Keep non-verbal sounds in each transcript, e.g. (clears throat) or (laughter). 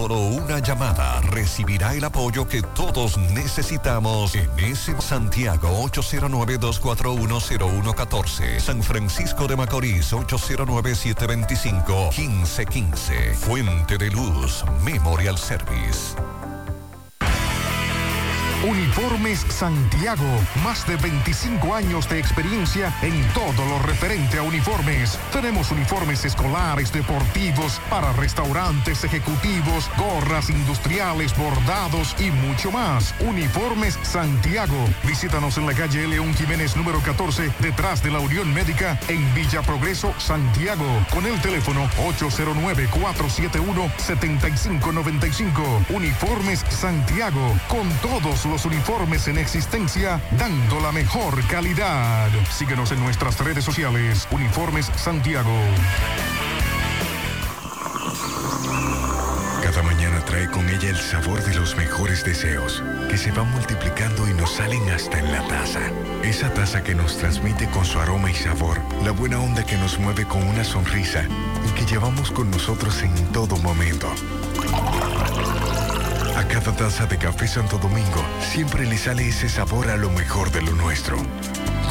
solo una llamada recibirá el apoyo que todos necesitamos en ese Santiago 809-241-0114. San Francisco de Macorís 809-725-1515. Fuente de Luz Memorial Service. Uniformes Santiago, más de 25 años de experiencia en todo lo referente a uniformes. Tenemos uniformes escolares, deportivos, para restaurantes, ejecutivos, gorras industriales, bordados y mucho más. Uniformes Santiago. Visítanos en la calle León Jiménez número 14, detrás de la Unión Médica, en Villa Progreso, Santiago, con el teléfono 809-471-7595. Uniformes Santiago, con todos los uniformes en existencia, dando la mejor calidad. Síguenos en nuestras redes sociales, Uniformes Santiago. Cada mañana trae con ella el sabor de los mejores deseos, que se van multiplicando y nos salen hasta en la taza. Esa taza que nos transmite con su aroma y sabor, la buena onda que nos mueve con una sonrisa y que llevamos con nosotros en todo momento. A cada taza de café Santo Domingo siempre le sale ese sabor a lo mejor de lo nuestro.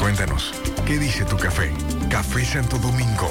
Cuéntanos, ¿qué dice tu café? Café Santo Domingo,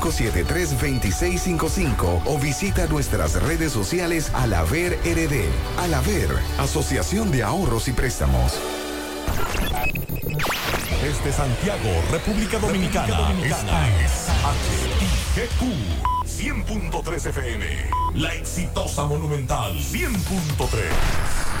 2655 o visita nuestras redes sociales Alaver RD. Alaver, Asociación de Ahorros y Préstamos. Desde Santiago, República Dominicana, esta es HIGQ 100.3 FM. La exitosa Monumental 100.3.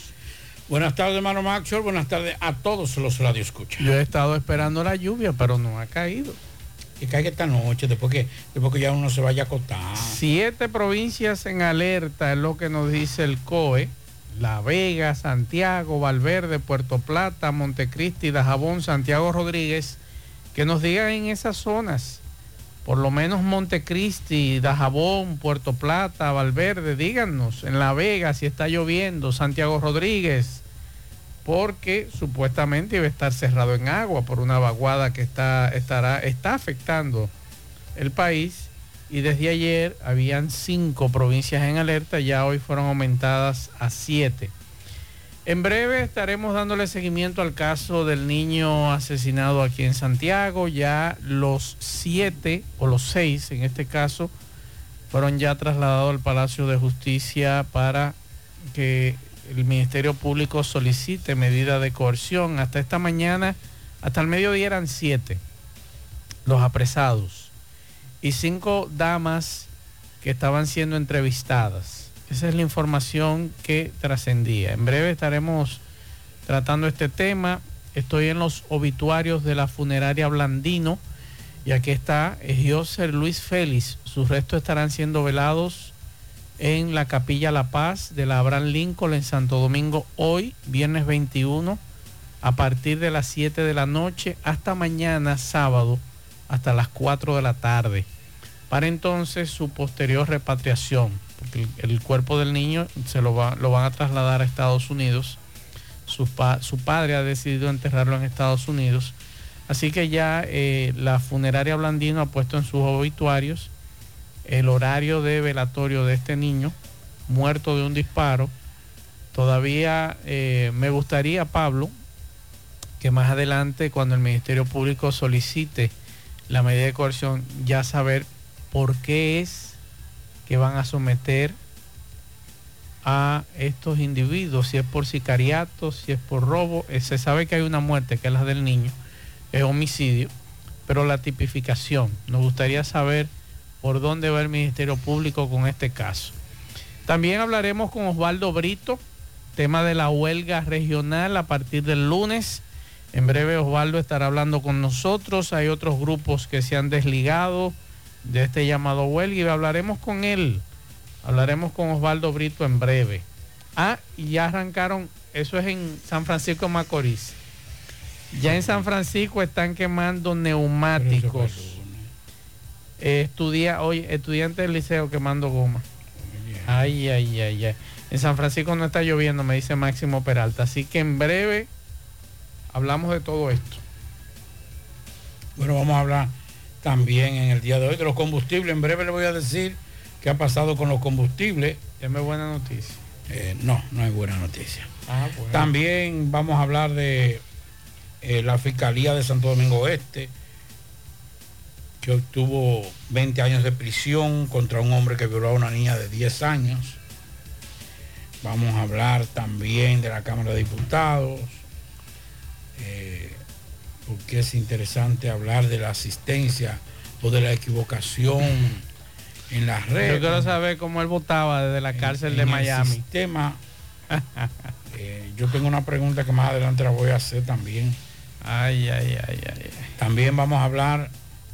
Buenas tardes, hermano Maxwell. Buenas tardes a todos los radioescuchas. Yo he estado esperando la lluvia, pero no ha caído. Que caiga esta noche, después que, después que ya uno se vaya a acotar. Siete provincias en alerta es lo que nos dice el COE. La Vega, Santiago, Valverde, Puerto Plata, Montecristi, Dajabón, Santiago Rodríguez, que nos digan en esas zonas, por lo menos Montecristi, Dajabón, Puerto Plata, Valverde, díganos, en La Vega si está lloviendo, Santiago Rodríguez, porque supuestamente iba a estar cerrado en agua por una vaguada que está, estará, está afectando el país. Y desde ayer habían cinco provincias en alerta, ya hoy fueron aumentadas a siete. En breve estaremos dándole seguimiento al caso del niño asesinado aquí en Santiago. Ya los siete o los seis en este caso fueron ya trasladados al Palacio de Justicia para que el Ministerio Público solicite medida de coerción. Hasta esta mañana, hasta el mediodía eran siete los apresados y cinco damas que estaban siendo entrevistadas. Esa es la información que trascendía. En breve estaremos tratando este tema. Estoy en los obituarios de la funeraria Blandino y aquí está José Luis Félix. Sus restos estarán siendo velados en la Capilla La Paz de la Abraham Lincoln en Santo Domingo hoy, viernes 21, a partir de las 7 de la noche hasta mañana sábado, hasta las 4 de la tarde. Para entonces su posterior repatriación porque el, cuerpo del niño se lo, va, lo van a trasladar a Estados Unidos. Su, pa, su, padre ha decidido enterrarlo en Estados Unidos. Así que ya eh, la funeraria Blandino ha puesto en sus obituarios el horario de velatorio de este niño, muerto de un disparo. Todavía eh, me gustaría, Pablo, que más adelante, cuando el Ministerio Público solicite la medida de coerción, ya saber por qué es que van a someter a estos individuos, si es por sicariato, si es por robo. Eh, se sabe que hay una muerte, que es la del niño, es homicidio, pero la tipificación. Nos gustaría saber por dónde va el Ministerio Público con este caso. También hablaremos con Osvaldo Brito, tema de la huelga regional a partir del lunes. En breve Osvaldo estará hablando con nosotros. Hay otros grupos que se han desligado de este llamado huelga y hablaremos con él. Hablaremos con Osvaldo Brito en breve. Ah, y ya arrancaron, eso es en San Francisco de Macorís. Ya en San Francisco están quemando neumáticos. Estudia, hoy estudiante del liceo quemando goma. Ay, ay, ay, ay. En San Francisco no está lloviendo, me dice Máximo Peralta. Así que en breve hablamos de todo esto. Bueno, vamos a hablar también en el día de hoy de los combustibles. En breve le voy a decir qué ha pasado con los combustibles. Deme buena noticia. Eh, no, no es buena noticia. Ah, también vamos a hablar de eh, la Fiscalía de Santo Domingo Oeste, que obtuvo 20 años de prisión contra un hombre que violó a una niña de 10 años. Vamos a hablar también de la Cámara de Diputados, eh, porque es interesante hablar de la asistencia o de la equivocación en las redes. Yo quiero saber cómo él votaba desde la cárcel de Miami. sistema. (laughs) Eh, yo tengo una pregunta que más adelante la voy a hacer también. Ay, ay, ay, ay. También vamos a hablar,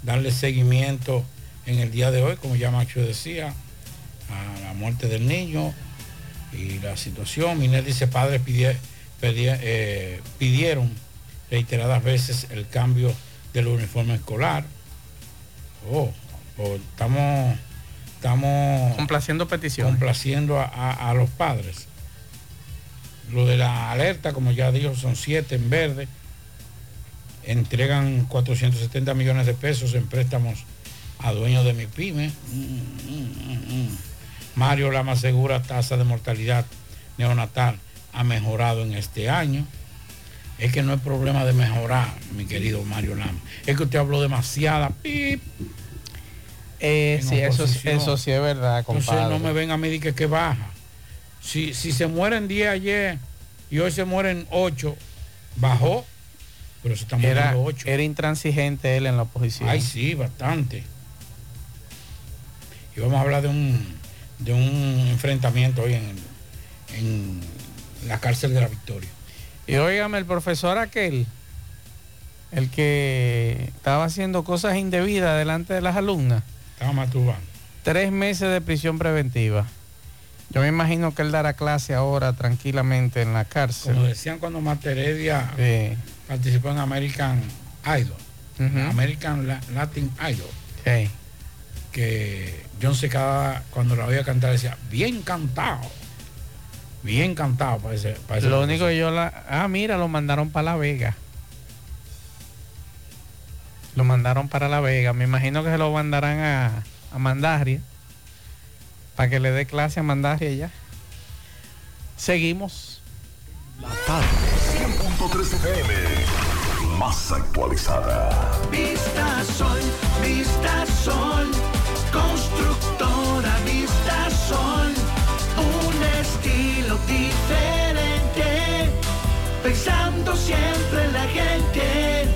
darle seguimiento en el día de hoy, como ya Macho decía, a la muerte del niño y la situación. Miner dice, padres eh, pidieron reiteradas veces el cambio del uniforme escolar. Oh, pues estamos estamos complaciendo peticiones. Complaciendo a, los padres. Lo de la alerta, como ya dijo, son siete en verde. Entregan 470 millones de pesos en préstamos a dueños de mi pyme. Mario Lama asegura tasa de mortalidad neonatal ha mejorado en este año. Es que no es problema de mejorar, mi querido Mario Lama. Es que usted habló demasiada. Pip, eh, sí, eso, eso, sí es verdad, Entonces no me ven a mí que, que baja. Si, si se mueren 10 ayer y hoy se mueren 8, bajó, pero era, 8. Era intransigente él en la oposición. Ay, sí, bastante. Y vamos a hablar de un, de un enfrentamiento hoy en, en la cárcel de la Victoria. Y óigame, el profesor aquel, el que estaba haciendo cosas indebidas delante de las alumnas Tres meses de prisión preventiva. Yo me imagino que él dará clase ahora tranquilamente en la cárcel. Como decían cuando Materedia participó en American Idol, American Latin Idol. Que John se cada cuando la oía cantar decía, bien cantado. Bien cantado parece. Lo único que yo la. Ah, mira, lo mandaron para La Vega. Lo mandaron para La Vega. Me imagino que se lo mandarán a, a Mandaria para que le dé clase a Mandaria ya. Seguimos. La tarde, 100.3 FM, más actualizada. Vista Sol, Vista Sol, constructora Vista Sol, un estilo diferente, pensando siempre en la gente,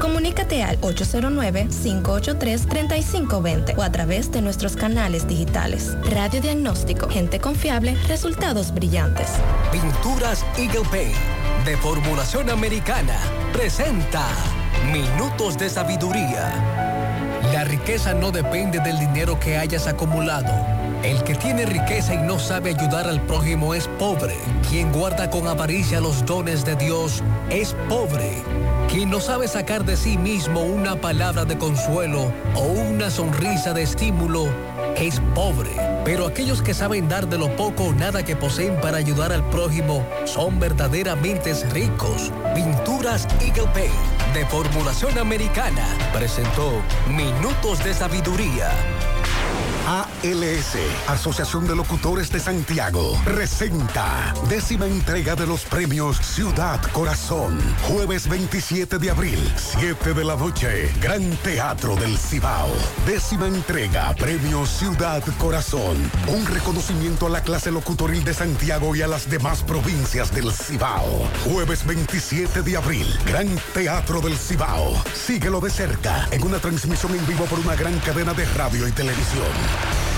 comunícate al 809-583-3520 o a través de nuestros canales digitales. Radio Diagnóstico, gente confiable, resultados brillantes. Pinturas Eagle Paint, de formulación americana, presenta Minutos de Sabiduría. La riqueza no depende del dinero que hayas acumulado. El que tiene riqueza y no sabe ayudar al prójimo es pobre. Quien guarda con avaricia los dones de Dios es pobre. Quien no sabe sacar de sí mismo una palabra de consuelo o una sonrisa de estímulo es pobre. Pero aquellos que saben dar de lo poco o nada que poseen para ayudar al prójimo son verdaderamente ricos. Pinturas Eagle Paint de formulación americana presentó Minutos de Sabiduría. ALS, Asociación de Locutores de Santiago, presenta décima entrega de los premios Ciudad Corazón. Jueves 27 de abril, 7 de la noche, Gran Teatro del Cibao. Décima entrega, Premio Ciudad Corazón. Un reconocimiento a la clase locutoril de Santiago y a las demás provincias del Cibao. Jueves 27 de abril, Gran Teatro del Cibao. Síguelo de cerca en una transmisión en vivo por una gran cadena de radio y televisión.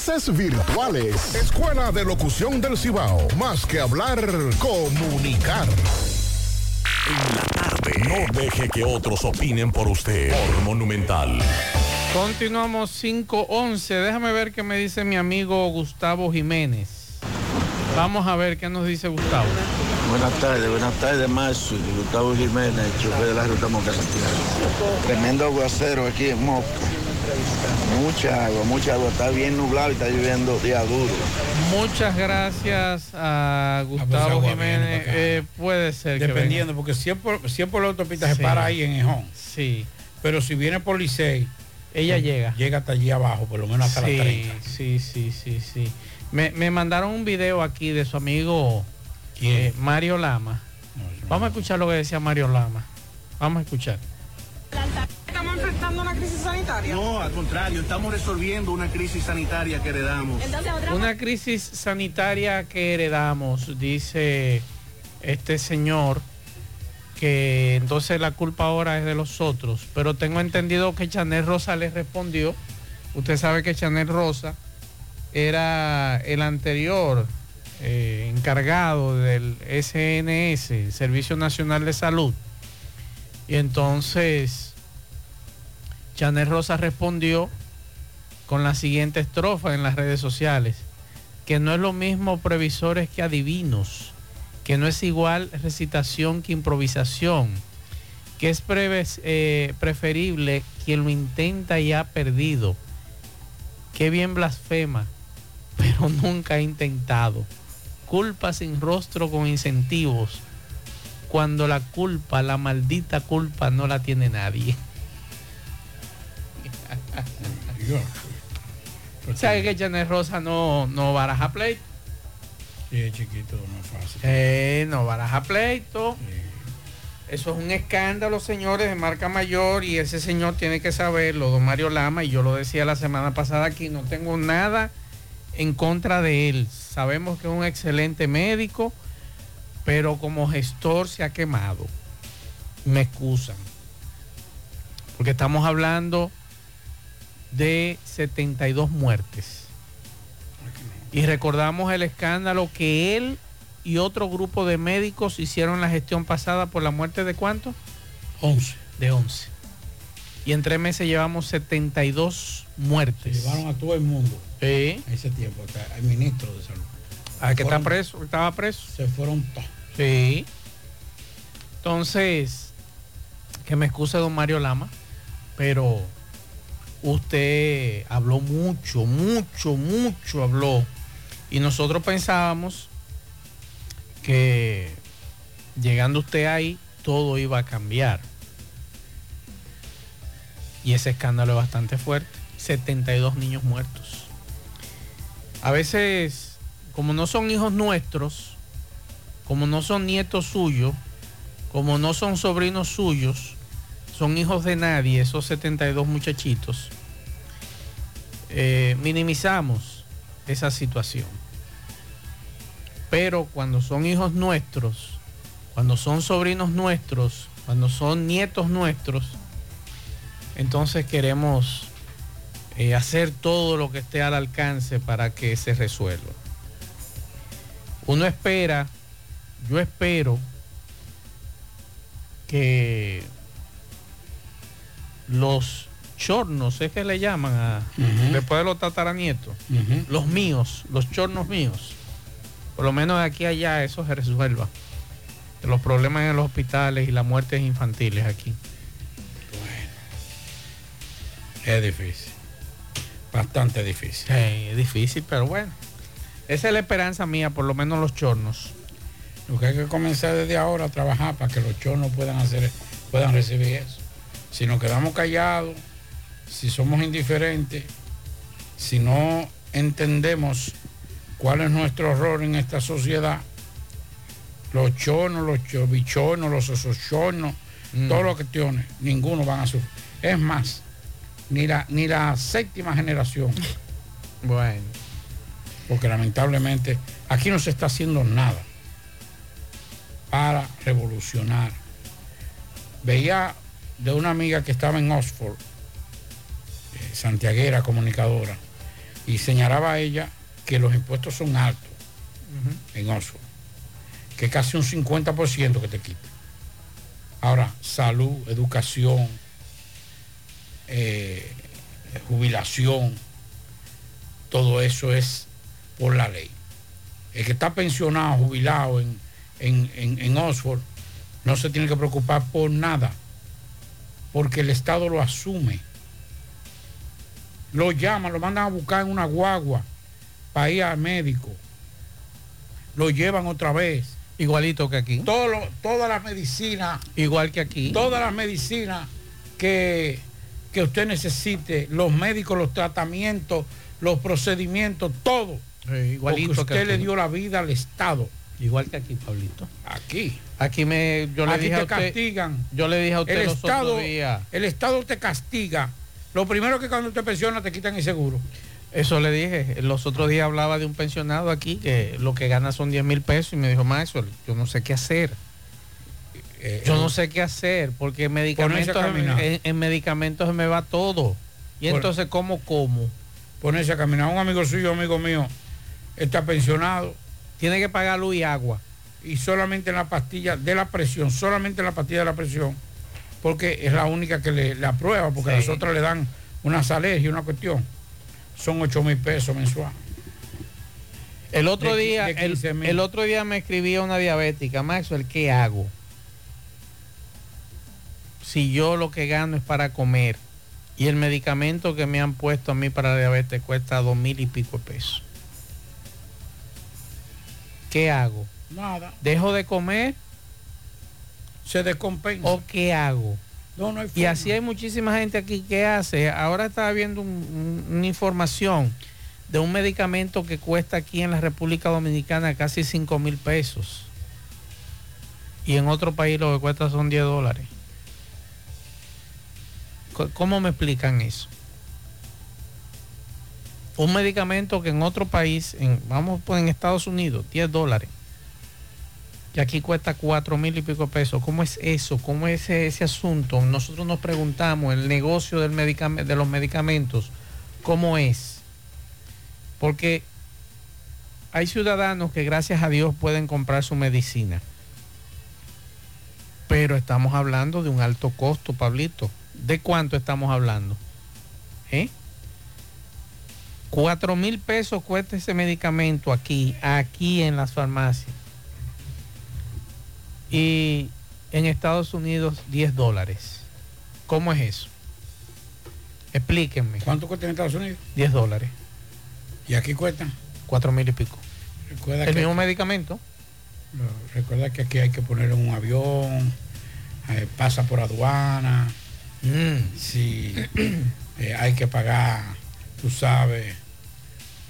virtuales. Escuela de Locución del Cibao. Más que hablar, comunicar. En la tarde. No deje que otros opinen por usted. Por Monumental. Continuamos 511. Déjame ver qué me dice mi amigo Gustavo Jiménez. Vamos a ver qué nos dice Gustavo. Buenas tardes, buenas tardes, Marcio. Gustavo Jiménez, chofer de la ruta Moca Santiago. Tremendo aguacero aquí en Moca. Mucha agua, mucha agua. Está bien nublado y está lloviendo día duro. Muchas gracias a Gustavo Jiménez. Eh, puede ser. Dependiendo, porque si es por, si es por la autopista se Sí. para ahí en Ejón. Sí. Pero si viene por Licey, Ella llega. Llega hasta allí abajo, por lo menos hasta sí, las 30. Sí, sí, sí, sí. Me, me mandaron un video aquí de su amigo eh, Mario Lama. Vamos a escuchar lo que decía Mario Lama. Vamos a escuchar. ¿Estamos enfrentando una crisis sanitaria? No, al contrario, estamos resolviendo una crisis sanitaria que heredamos. Una crisis sanitaria que heredamos, dice este señor, que entonces la culpa ahora es de los otros. Pero tengo entendido que Chanel Rosa le respondió. Usted sabe que Chanel Rosa era el anterior eh, encargado del SNS, Servicio Nacional de Salud. Y entonces Chanel Rosa respondió con la siguiente estrofa en las redes sociales, que no es lo mismo previsores que adivinos, que no es igual recitación que improvisación, que es eh, preferible quien lo intenta y ha perdido, que bien blasfema, (laughs) pero nunca ha intentado, culpa sin rostro con incentivos, cuando la culpa, la maldita culpa no la tiene nadie. ¿Sabe que Janet Rosa no, no baraja pleito? Sí, es chiquito, no es fácil. Eh, no baraja pleito. Eso es un escándalo, señores, de marca mayor y ese señor tiene que saberlo, don Mario Lama, y yo lo decía la semana pasada aquí, no tengo nada en contra de él. Sabemos que es un excelente médico, pero como gestor se ha quemado. Me excusan. Porque estamos hablando de 72 muertes. Y recordamos el escándalo que él y otro grupo de médicos hicieron la gestión pasada por la muerte de cuánto? 11. De 11. Y en tres meses llevamos 72 muertes. llevaron a todo el mundo. Sí. ese tiempo, el ministro de salud. Ah, que está preso, estaba preso. Se fueron todos. Sí. Entonces, que me excuse don Mario Lama, pero usted habló mucho, mucho, mucho habló. Y nosotros pensábamos que llegando usted ahí, todo iba a cambiar. Y ese escándalo es bastante fuerte. 72 niños muertos. A veces, como no son hijos nuestros, como no son nietos suyos, como no son sobrinos suyos, son hijos de nadie, esos 72 muchachitos, eh, minimizamos esa situación. Pero cuando son hijos nuestros, cuando son sobrinos nuestros, cuando son nietos nuestros, entonces queremos eh, hacer todo lo que esté al alcance para que se resuelva. Uno espera, yo espero que los chornos, es que le llaman a, después de los tataranietos, los míos, los chornos míos, por lo menos de aquí a allá eso se resuelva. Los problemas en los hospitales y las muertes infantiles aquí. Es difícil. Bastante difícil. es difícil, pero bueno. Esa es la esperanza mía, por lo menos los chornos. Lo que hay que comenzar desde ahora a trabajar para que los chornos puedan hacer, puedan recibir eso. Si nos quedamos callados, si somos indiferentes, si no entendemos cuál es nuestro rol en esta sociedad, los chornos, los chobichonos, los osochonos, mm. todos los cuestiones, ninguno van a sufrir. Es más, ni la, ni la séptima generación. (laughs) Bueno. Porque lamentablemente aquí no se está haciendo nada para revolucionar. Veía de una amiga que estaba en Oxford, eh, santiaguera, comunicadora, y señalaba a ella que los impuestos son altos en Oxford, que casi un 50% que te quita. Ahora, salud, educación, eh, jubilación, todo eso es por la ley. El que está pensionado, jubilado en, en, Oxford, no se tiene que preocupar por nada, porque el Estado lo asume. Lo llaman, lo mandan a buscar en una guagua para ir al médico. Lo llevan otra vez. Igualito que aquí. Todas las medicinas. Igual que aquí. Todas las medicinas que que usted necesite, los médicos, los tratamientos, los procedimientos, todo. igualito porque usted le dio la vida al Estado. Igual que aquí, Pablito. Aquí. Aquí me yo le dije te a usted, castigan. Yo le dije a usted el los Estado, días. El Estado te castiga. Lo primero que cuando te pensiona te quitan el seguro. Eso le dije. Los otros días hablaba de un pensionado aquí que lo que gana son 10 mil pesos y me dijo, maestro, yo no sé qué hacer. eh, Yo no sé qué hacer porque en medicamentos, en, en medicamentos se me va todo. Y Por- entonces, ¿cómo como? ponerse a caminar. Un amigo suyo, amigo mío, está pensionado Tiene que pagar luz y agua. Y solamente en la pastilla de la presión, solamente en la pastilla de la presión, porque es la única que le, le aprueba, porque Sí. las otras le dan unas alergias, una cuestión. Son 8 mil pesos mensual. El otro De día, de el, 15.000. el otro día me escribía una diabética, Maxwell, ¿qué hago? Si yo lo que gano es para comer y el medicamento que me han puesto a mí para la diabetes cuesta dos mil y pico de pesos. ¿Qué hago? Nada, ¿Dejo de comer se descompensa. o qué hago? No, no hay Y así hay muchísima gente aquí que hace. Ahora estaba viendo un- un- una información de un medicamento que cuesta aquí en la República Dominicana casi 5 mil pesos. Y en otro país lo que cuesta son 10 dólares. ¿Cómo me explican eso? Un medicamento que en otro país, en, vamos pues en Estados Unidos, 10 dólares. Y aquí cuesta cuatro mil y pico pesos. ¿Cómo es eso? ¿Cómo es ese, asunto? Nosotros nos preguntamos, el negocio del de los medicamentos, ¿cómo es? Porque hay ciudadanos que gracias a Dios pueden comprar su medicina. Pero estamos hablando de un alto costo, Pablito. ¿De cuánto estamos hablando? ¿Eh? Cuatro mil pesos cuesta ese medicamento aquí, aquí en las farmacias y en Estados Unidos 10 dólares. ¿Cómo es eso? Explíquenme. ¿Cuánto cuesta en Estados Unidos? 10 dólares, Y aquí cuestan. 4 mil y pico. Recuerda El que, mismo medicamento. recuerda que aquí hay que poner un avión, eh, pasa por aduana, si (clears throat) eh, hay que pagar, tú sabes,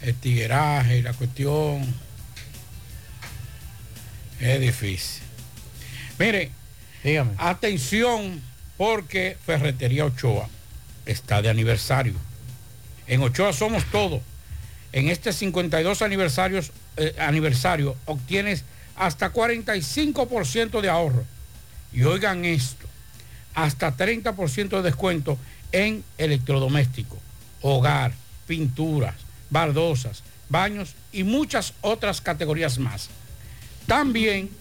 el tigueraje y la cuestión. Es difícil. Mire, Dígame. atención porque Ferretería Ochoa está de aniversario. En Ochoa somos todo. En este 52 aniversarios, eh, aniversario obtienes hasta 45% de ahorro. Y oigan esto, hasta 30% de descuento en electrodoméstico, hogar, pinturas, baldosas, baños y muchas otras categorías más. También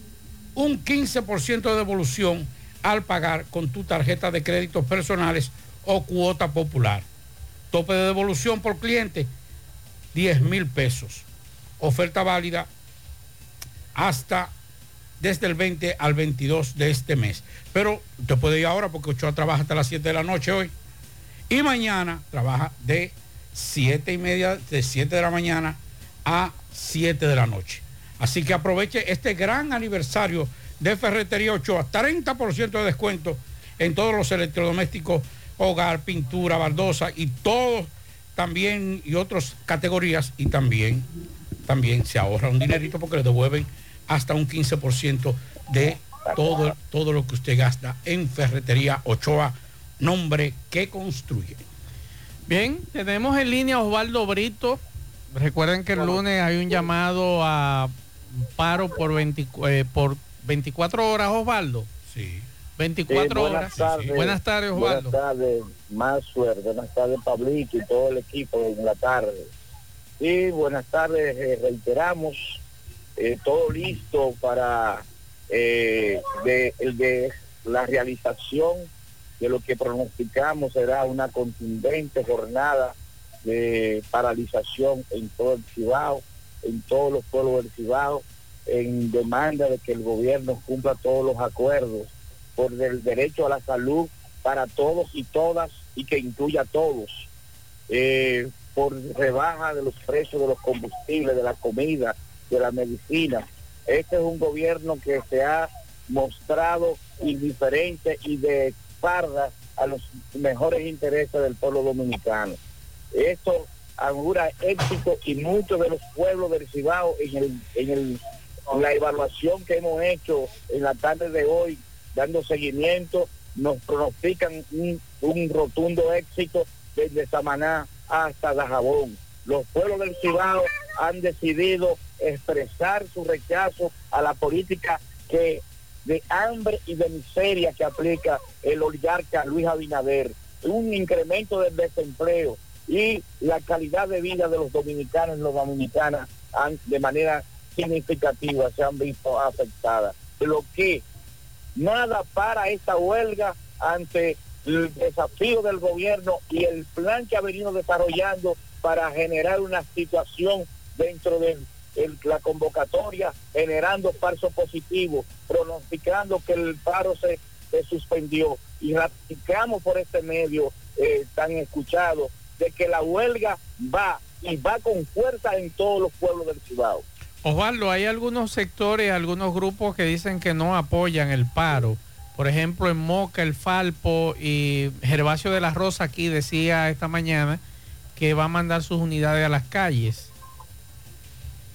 un 15% de devolución al pagar con tu tarjeta de créditos personales o cuota popular. Tope de devolución por cliente, 10 mil pesos. Oferta válida hasta desde el 20 al 22 de este mes. Pero usted puede ir ahora porque Ochoa trabaja hasta las 7 de la noche hoy. Y mañana trabaja de 7 y media, de 7 de la mañana a 7 de la noche. Así que aproveche este gran aniversario de Ferretería Ochoa. 30% de descuento en todos los electrodomésticos, hogar, pintura, baldosa y todos también y otras categorías. Y también, también se ahorra un dinerito porque le devuelven hasta un 15% de todo, todo lo que usted gasta en Ferretería Ochoa, nombre que construye. Bien, tenemos en línea a Osvaldo Brito. Recuerden que el lunes hay un llamado a paro por, 20 eh, por 24 horas, Osvaldo. Sí. 24 Sí, buenas horas. tardes. Buenas tardes, Osvaldo. Buenas tardes, más suerte. Buenas tardes, Pablito y todo el equipo en la tarde. Sí, buenas tardes. eh, reiteramos eh, todo listo para eh, de, el de la realización de lo que pronosticamos será una contundente jornada de paralización en todo el Cibao, en todos los pueblos del Cibao, en demanda de que el gobierno cumpla todos los acuerdos por el derecho a la salud para todos y todas y que incluya a todos, eh, por rebaja de los precios de los combustibles, de la comida, de la medicina. Este es un gobierno que se ha mostrado indiferente y de espalda a los mejores intereses del pueblo dominicano. Esto augura éxito y muchos de los pueblos del Cibao en, el, en, el, la evaluación que hemos hecho en la tarde de hoy, dando seguimiento, nos pronostican un, un rotundo éxito desde Samaná hasta Dajabón. Los pueblos del Cibao han decidido expresar su rechazo a la política que de hambre y de miseria que aplica el oligarca Luis Abinader, un incremento del desempleo y la calidad de vida de los dominicanos y las dominicanas han, de manera significativa se han visto afectadas. Lo que nada para esta huelga ante el desafío del gobierno y el plan que ha venido desarrollando para generar una situación dentro de la convocatoria, generando falso positivo, pronosticando que el paro se, se suspendió y ratificamos por este medio eh, tan escuchado de que la huelga va y va con fuerza en todos los pueblos del Cibao. Osvaldo, hay algunos sectores, algunos grupos que dicen que no apoyan el paro. Por ejemplo, en Moca, el Falpo y Gervasio de la Rosa aquí decía esta mañana que va a mandar sus unidades a las calles.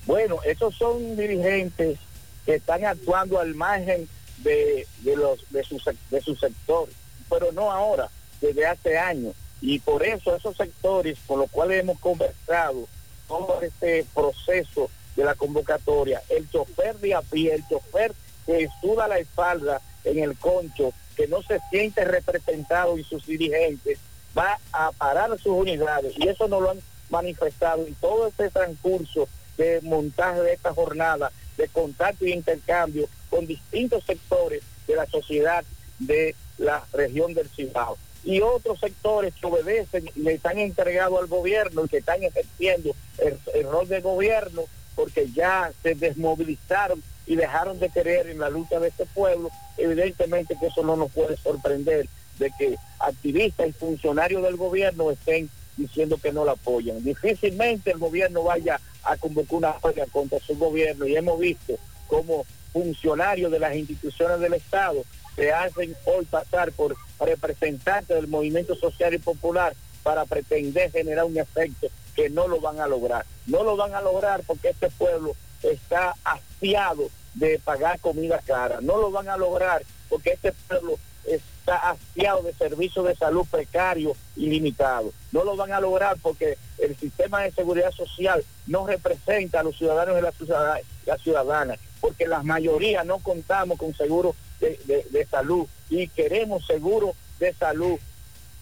Bueno, esos son dirigentes que están actuando al margen de, de los, de, su, de su sector, pero no ahora, desde hace años. Y por eso esos sectores con los cuales hemos conversado todo este proceso de la convocatoria, el chofer de a pie, el chofer que suda la espalda en el concho, que no se siente representado y sus dirigentes, va a parar sus unidades. Y eso nos lo han manifestado en todo este transcurso de montaje de esta jornada, de contacto y intercambio con distintos sectores de la sociedad de la región del Cibao. Y otros sectores que obedecen y le están entregados al gobierno y que están ejerciendo el, rol de gobierno porque ya se desmovilizaron y dejaron de creer en la lucha de este pueblo, evidentemente que eso no nos puede sorprender de que activistas y funcionarios del gobierno estén diciendo que no la apoyan. Difícilmente el gobierno vaya a convocar una huelga contra su gobierno y hemos visto como funcionarios de las instituciones del Estado se hacen hoy pasar por representantes del movimiento social y popular para pretender generar un efecto que no lo van a lograr. No lo van a lograr porque este pueblo está hastiado de pagar comida cara. No lo van a lograr porque este pueblo está hastiado de servicios de salud precarios y limitados. No lo van a lograr porque el sistema de seguridad social no representa a los ciudadanos y las ciudadanas porque la mayoría no contamos con seguro de, de- de salud y queremos seguro de salud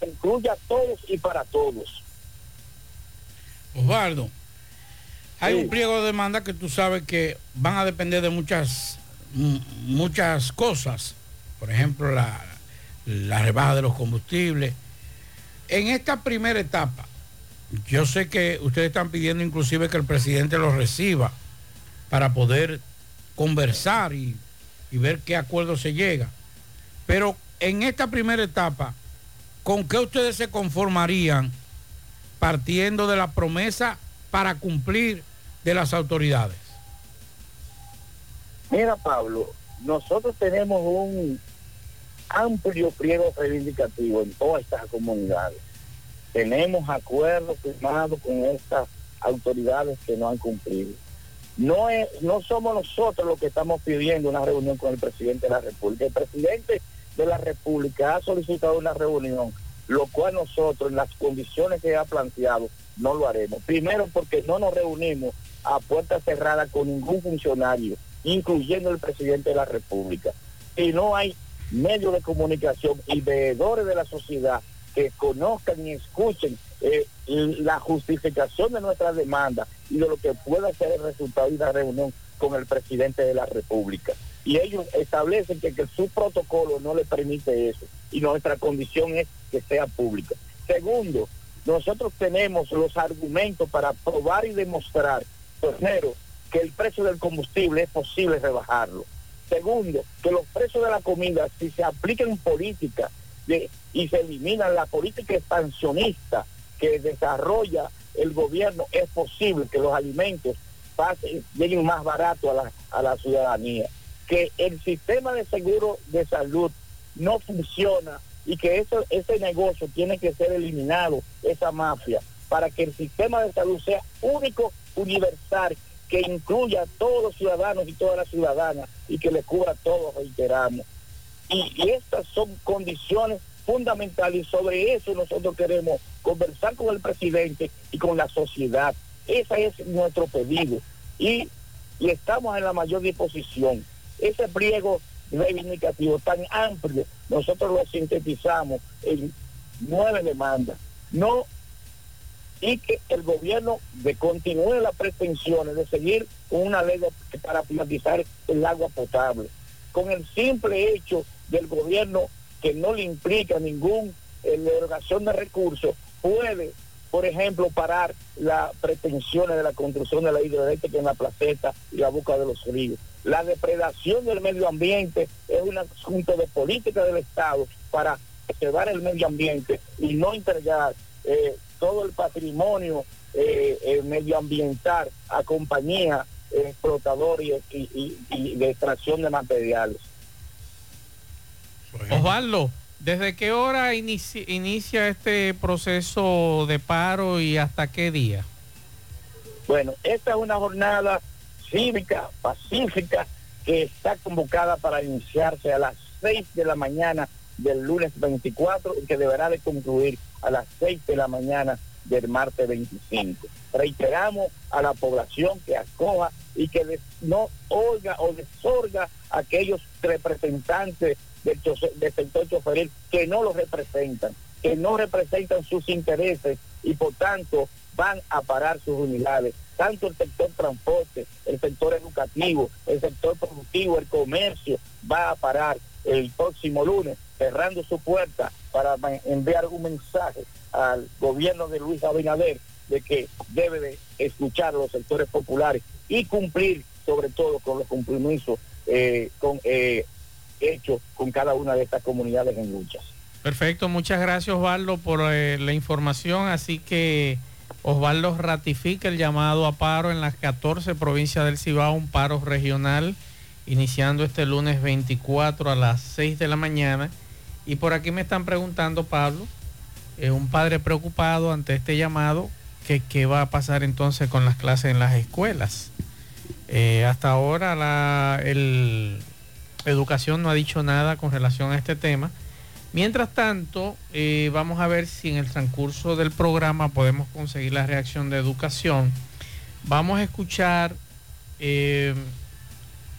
que incluya a todos y para todos. Osvaldo, hay Sí. un pliego de demanda que tú sabes que van a depender de muchas, muchas cosas. Por ejemplo, la, la rebaja de los combustibles. En esta primera etapa, yo sé que ustedes están pidiendo inclusive que el presidente lo reciba para poder conversar y, y ver qué acuerdo se llega. Pero en esta primera etapa, ¿con qué ustedes se conformarían partiendo de la promesa para cumplir de las autoridades? Mira, Pablo, nosotros tenemos un amplio pliego reivindicativo en todas estas comunidades. Tenemos acuerdos firmados con estas autoridades que no han cumplido. No, es, no somos nosotros los que estamos pidiendo una reunión con el presidente de la República. El presidente de la República ha solicitado una reunión, lo cual nosotros, en las condiciones que ha planteado, no lo haremos. Primero porque no nos reunimos a puerta cerrada con ningún funcionario, incluyendo el presidente de la República. Y no hay medios de comunicación y veedores de la sociedad que conozcan y escuchen eh, la justificación de nuestra demanda y de lo que pueda ser el resultado de una reunión con el presidente de la República. Y ellos establecen que, su protocolo no le permite eso y nuestra condición es que sea pública. Segundo, nosotros tenemos los argumentos para probar y demostrar, primero, que el precio del combustible es posible rebajarlo. Segundo, que los precios de la comida, si se aplican políticas y se eliminan la política expansionista que desarrolla el gobierno, es posible que los alimentos pasen, lleguen más barato a la, a la ciudadanía. Que el sistema de seguro de salud no funciona y que eso, ese negocio tiene que ser eliminado, esa mafia, para que el sistema de salud sea único, universal, que incluya a todos los ciudadanos y todas las ciudadanas y que le cubra a todos, reiteramos. Y, y estas son condiciones fundamentales y sobre eso nosotros queremos conversar con el presidente y con la sociedad. Ese es nuestro pedido y, y estamos en la mayor disposición. Ese pliego reivindicativos tan amplios, nosotros los sintetizamos en nueve demandas. No y que el gobierno de continúe las pretensiones de seguir con una ley para privatizar el agua potable, con el simple hecho del gobierno que no le implica ningún eh, de recursos, puede, por ejemplo, parar las pretensiones de la construcción de la hidroeléctrica en la placeta y la boca de los ríos. La depredación del medio ambiente es un asunto de política del Estado para preservar el medio ambiente y no entregar eh, todo el patrimonio eh, eh, medioambiental a compañías explotadoras y de extracción de materiales. Osvaldo, ¿desde qué hora inici- inicia este proceso de paro y hasta qué día? Bueno, esta es una jornada cívica, pacífica, que está convocada para iniciarse a las 6 de la mañana del lunes 24 y que deberá de concluir a las 6 de la mañana del martes 25. Reiteramos a la población que acoja y que no oiga o desorga a aquellos representantes del, sector choferil que no los representan, que no representan sus intereses y por tanto van a parar sus unidades. Tanto el sector transporte, el sector educativo, el sector productivo, el comercio va a parar el próximo lunes cerrando su puerta para enviar un mensaje al gobierno de Luis Abinader de que debe de escuchar a los sectores populares y cumplir sobre todo con los compromisos eh, con, eh, hechos con cada una de estas comunidades en luchas. Perfecto, muchas gracias Osvaldo por eh, la información. Así que Osvaldo ratifica el llamado a paro en las 14 provincias del Cibao, un paro regional, iniciando este lunes 24 a las 6 de la mañana. Y por aquí me están preguntando, Pablo, eh, un padre preocupado ante este llamado, que qué va a pasar entonces con las clases en las escuelas. Eh, hasta ahora la el, educación no ha dicho nada con relación a este tema. Mientras tanto, eh, vamos a ver si en el transcurso del programa podemos conseguir la reacción de educación. Vamos a escuchar eh,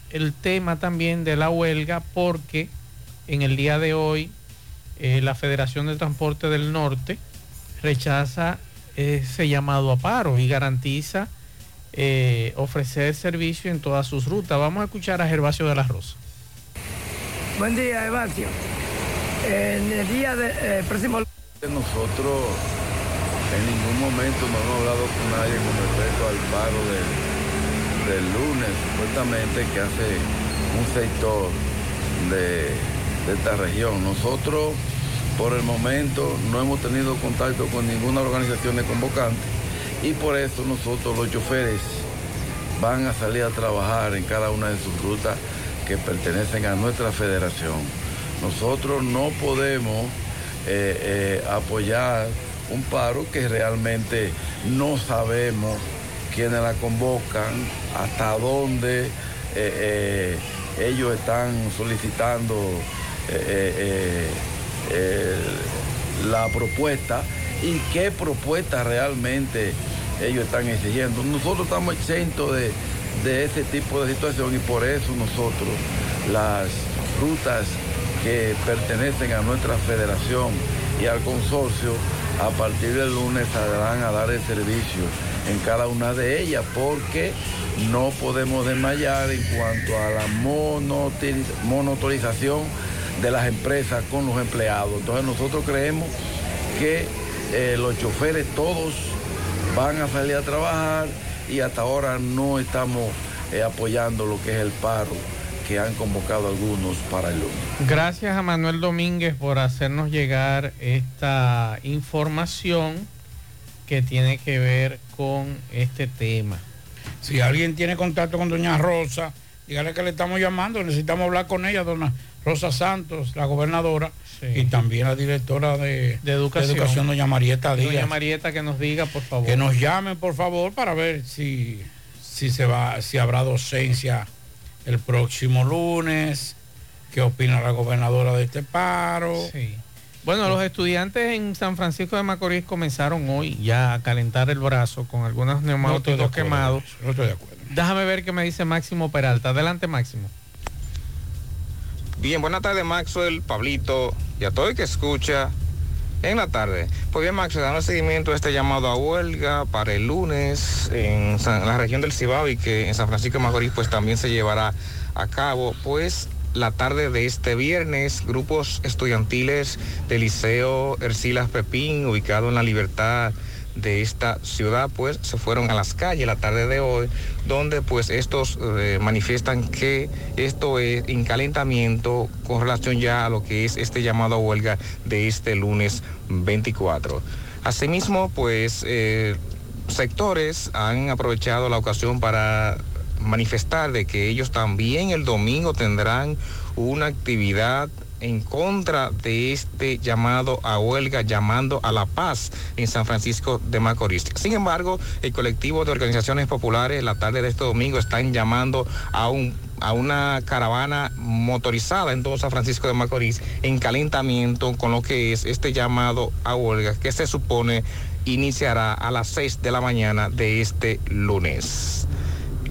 el tema también de la huelga porque en el día de hoy eh, la Federación de Transporte del Norte rechaza ese llamado a paro y garantiza ofrecer servicio en todas sus rutas. Vamos a escuchar a Gervasio de la Rosa. Buen día, Evasio. En el día de, eh, próximo... Nosotros en ningún momento no hemos hablado con nadie con respecto al paro del, del lunes, supuestamente que hace un sector de, de esta región. Nosotros por el momento no hemos tenido contacto con ninguna organización de convocantes y por eso nosotros los choferes van a salir a trabajar en cada una de sus rutas que pertenecen a nuestra federación. Nosotros no podemos eh, eh, apoyar un paro que realmente no sabemos quiénes la convocan, hasta dónde eh, ellos están solicitando la propuesta y qué propuesta realmente ellos están exigiendo. Nosotros estamos exentos de, de ese tipo de situación y por eso nosotros las rutas que pertenecen a nuestra federación y al consorcio a partir del lunes saldrán a dar el servicio en cada una de ellas porque no podemos desmayar en cuanto a la monotorización de las empresas con los empleados. Entonces nosotros creemos que eh, los choferes todos van a salir a trabajar y hasta ahora no estamos eh, apoyando lo que es el paro que han convocado algunos para el lunes. Gracias a Manuel Domínguez por hacernos llegar esta información que tiene que ver con este tema. Si alguien tiene contacto con doña Rosa, dígale que le estamos llamando, necesitamos hablar con ella, doña Rosa Santos, la gobernadora, y también la directora de, de educación. doña Marieta Díaz. Doña Marieta que nos diga, por favor. Que nos llamen, por favor, para ver si, si se va, si habrá docencia el próximo lunes, qué opina la gobernadora de este paro. Bueno, los estudiantes en San Francisco de Macorís comenzaron hoy ya a calentar el brazo con algunos neumáticos No quemados. no estoy de acuerdo. Déjame ver qué me dice Máximo Peralta. Adelante, Máximo. Bien, buenas tardes Maxwell, Pablito y a todo el que escucha en la tarde. Pues bien, Maxwell, dando seguimiento a este llamado a huelga para el lunes en, San- la región del Cibao y que en San Francisco de Macorís pues también se llevará a cabo, pues la tarde de este viernes, grupos estudiantiles del Liceo Ercilas Pepín, ubicado en la Libertad de esta ciudad pues se fueron a las calles la tarde de hoy donde pues estos eh, manifiestan que esto es encalentamiento con relación ya a lo que es este llamado a huelga de este lunes 24 asimismo pues eh, sectores han aprovechado la ocasión para manifestar de que ellos también el domingo tendrán una actividad en contra de este llamado a huelga, llamando a la paz en San Francisco de Macorís. Sin embargo, el colectivo de organizaciones populares la tarde de este domingo están llamando a un a una caravana motorizada en todo San Francisco de Macorís en calentamiento con lo que es este llamado a huelga que se supone iniciará a las 6 de la mañana de este lunes.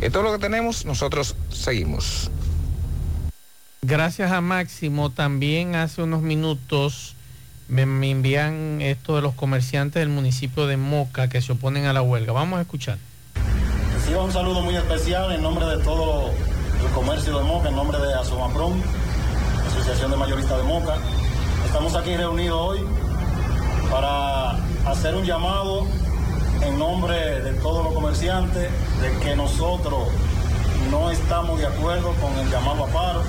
Esto es lo que tenemos, nosotros seguimos. Gracias a Máximo, también hace unos minutos me, envían esto de los comerciantes del municipio de Moca que se oponen a la huelga. Vamos a escuchar. Reciba un saludo muy especial en nombre de todo el comercio de Moca, en nombre de Asomaprom, Asociación de Mayoristas de Moca. Estamos aquí reunidos hoy para hacer un llamado en nombre de todos los comerciantes de que nosotros no estamos de acuerdo con el llamado a paro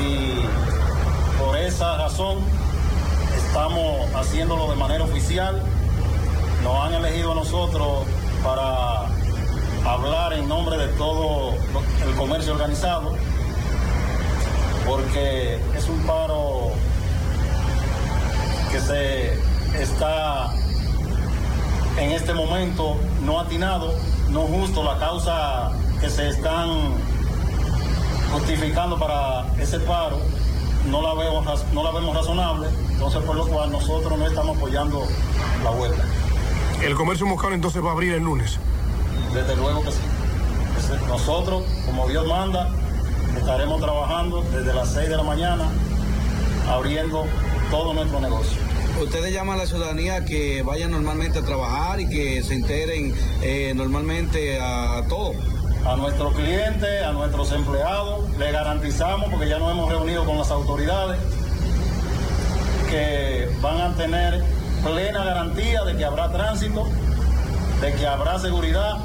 y por esa razón estamos haciéndolo de manera oficial. Nos han elegido a nosotros para hablar en nombre de todo el comercio organizado, porque es un paro que se está en este momento no atinado, no justo la causa que se están justificando para ese paro, no la vemos, no la vemos razonable, entonces por lo cual nosotros no estamos apoyando la huelga. El comercio moscano entonces va a abrir el lunes. Desde luego que sí. Ese- Nosotros, como Dios manda, estaremos trabajando desde las 6 de la mañana, abriendo todo nuestro negocio. Ustedes llaman a la ciudadanía que vayan normalmente a trabajar y que se enteren eh, normalmente a todo. A nuestros clientes, a nuestros empleados, le garantizamos, porque ya nos hemos reunido con las autoridades, que van a tener plena garantía de que habrá tránsito, de que habrá seguridad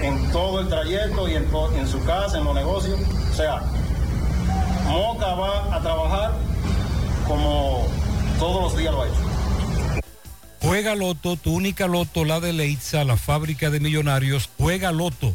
en todo el trayecto y en, su casa, en los negocios. O sea, Moca va a trabajar como todos los días lo ha hecho. Juega Loto, tu única Loto, la de Leitza, la fábrica de millonarios. Juega Loto,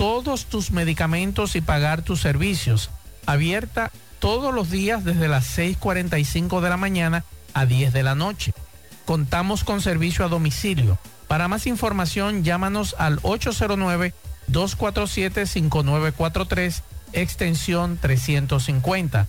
todos tus medicamentos y pagar tus servicios. Abierta todos los días desde las 6.45 de la mañana a 10 de la noche. Contamos con servicio a domicilio. Para más información llámanos al 809-247-5943 extensión 350.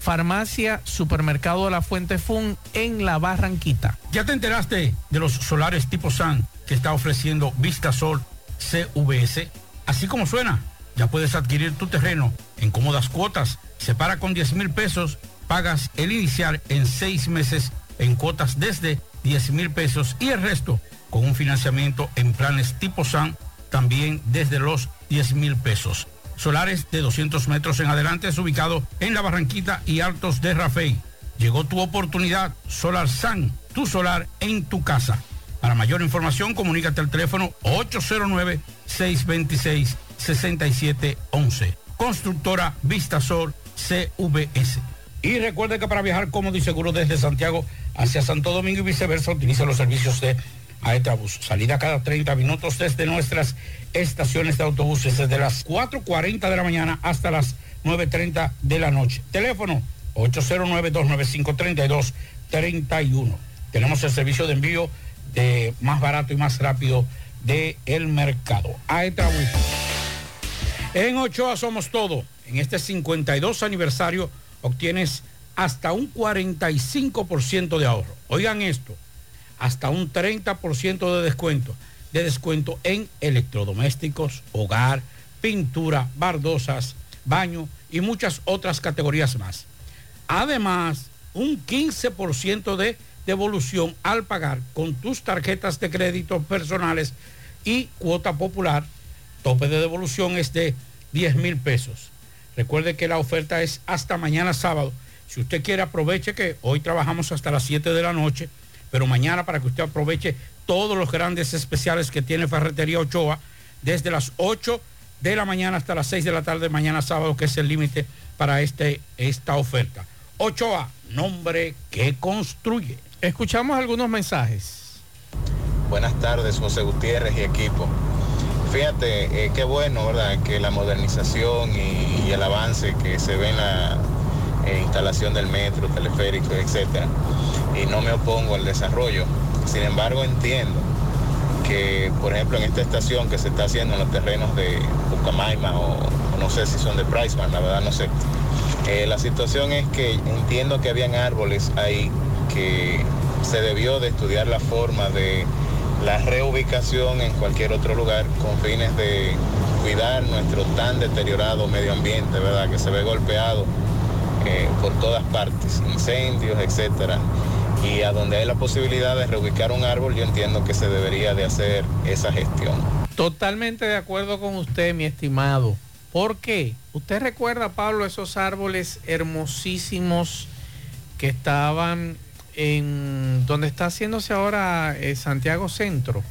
Farmacia Supermercado La Fuente Fun en La Barranquita. ¿Ya te enteraste de los solares tipo SAN que está ofreciendo Vistasol CVS? Así como suena, ya puedes adquirir tu terreno en cómodas cuotas. Separa con 10 mil pesos, pagas el inicial en seis meses en cuotas desde 10 mil pesos y el resto con un financiamiento en planes tipo SAN también desde los 10 mil pesos. Solares de 200 metros en adelante es ubicado en la Barranquita y Altos de Rafey. Llegó tu oportunidad, Solar San, tu solar en tu casa. Para mayor información, comunícate al teléfono 809-626-6711. Constructora Vistasol CVS. Y recuerde que para viajar cómodo y seguro desde Santiago hacia Santo Domingo y viceversa, utiliza los servicios de Aetrabús. Salida cada 30 minutos desde nuestras estaciones de autobuses, desde las 4.40 de la mañana hasta las 9.30 de la noche. Teléfono 809-295-3231. Tenemos el servicio de envío de más barato y más rápido del el mercado. Aetrabús. En Ochoa somos todo. En este 52 aniversario obtienes hasta un 45% de ahorro. Oigan esto, hasta un 30% de descuento, de descuento en electrodomésticos, hogar, pintura, bardosas, baño y muchas otras categorías más. Además, un 15% de devolución al pagar con tus tarjetas de crédito personales y cuota popular. Tope de devolución es de 10 mil pesos. Recuerde que la oferta es hasta mañana sábado. Si usted quiere aproveche que hoy trabajamos hasta las 7 de la noche, pero mañana para que usted aproveche todos los grandes especiales que tiene Ferretería Ochoa, desde las 8 de la mañana hasta las 6 de la tarde, mañana sábado, que es el límite para este, esta oferta. Ochoa, nombre que construye. Escuchamos algunos mensajes. Buenas tardes, José Gutiérrez y equipo. Fíjate, eh, qué bueno, ¿verdad? Que la modernización y, el avance que se ve en la eh, instalación del metro, teleférico, etcétera. Y no me opongo al desarrollo. Sin embargo, entiendo que, por ejemplo, en esta estación que se está haciendo en los terrenos de Pucamaima o, o no sé si son de Priceman, la verdad no sé. Eh, la situación es que entiendo que habían árboles ahí que se debió de estudiar la forma de la reubicación en cualquier otro lugar con fines de cuidar nuestro tan deteriorado medio ambiente, ¿verdad? Que se ve golpeado eh, por todas partes, incendios, etcétera. Y a donde hay la posibilidad de reubicar un árbol, yo entiendo que se debería de hacer esa gestión. Totalmente de acuerdo con usted, mi estimado. ¿Por qué? Usted recuerda, Pablo, esos árboles hermosísimos que estaban en donde está haciéndose ahora eh, Santiago Centro,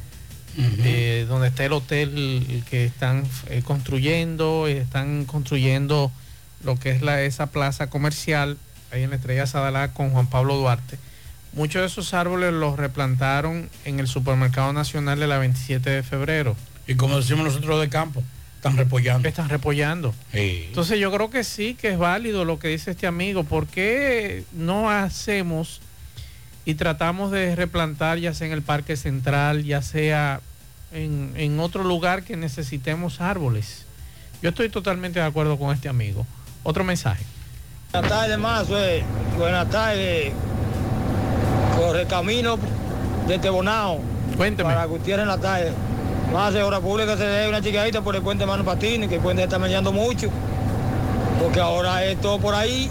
eh, donde está el hotel que están eh, construyendo, están construyendo lo que es la, esa plaza comercial ahí en la Estrella Sadalá con Juan Pablo Duarte. Muchos de esos árboles los replantaron en el Supermercado Nacional de la 27 de febrero. Y como decimos nosotros de campo, están repollando. Están repollando. Sí. Entonces yo creo que sí, que es válido lo que dice este amigo. ¿Por qué no hacemos y tratamos de replantar ya sea en el Parque Central, ya sea en, en otro lugar que necesitemos árboles? Yo estoy totalmente de acuerdo con este amigo. Otro mensaje. Buenas tardes, más, Buenas tardes. Corre camino de Tebonao. Cuénteme. Para Gutiérrez en la tarde. Más de obra pública se debe una chiquadita por el puente Mano Patini, que el puente está mediando mucho. Porque ahora es todo por ahí.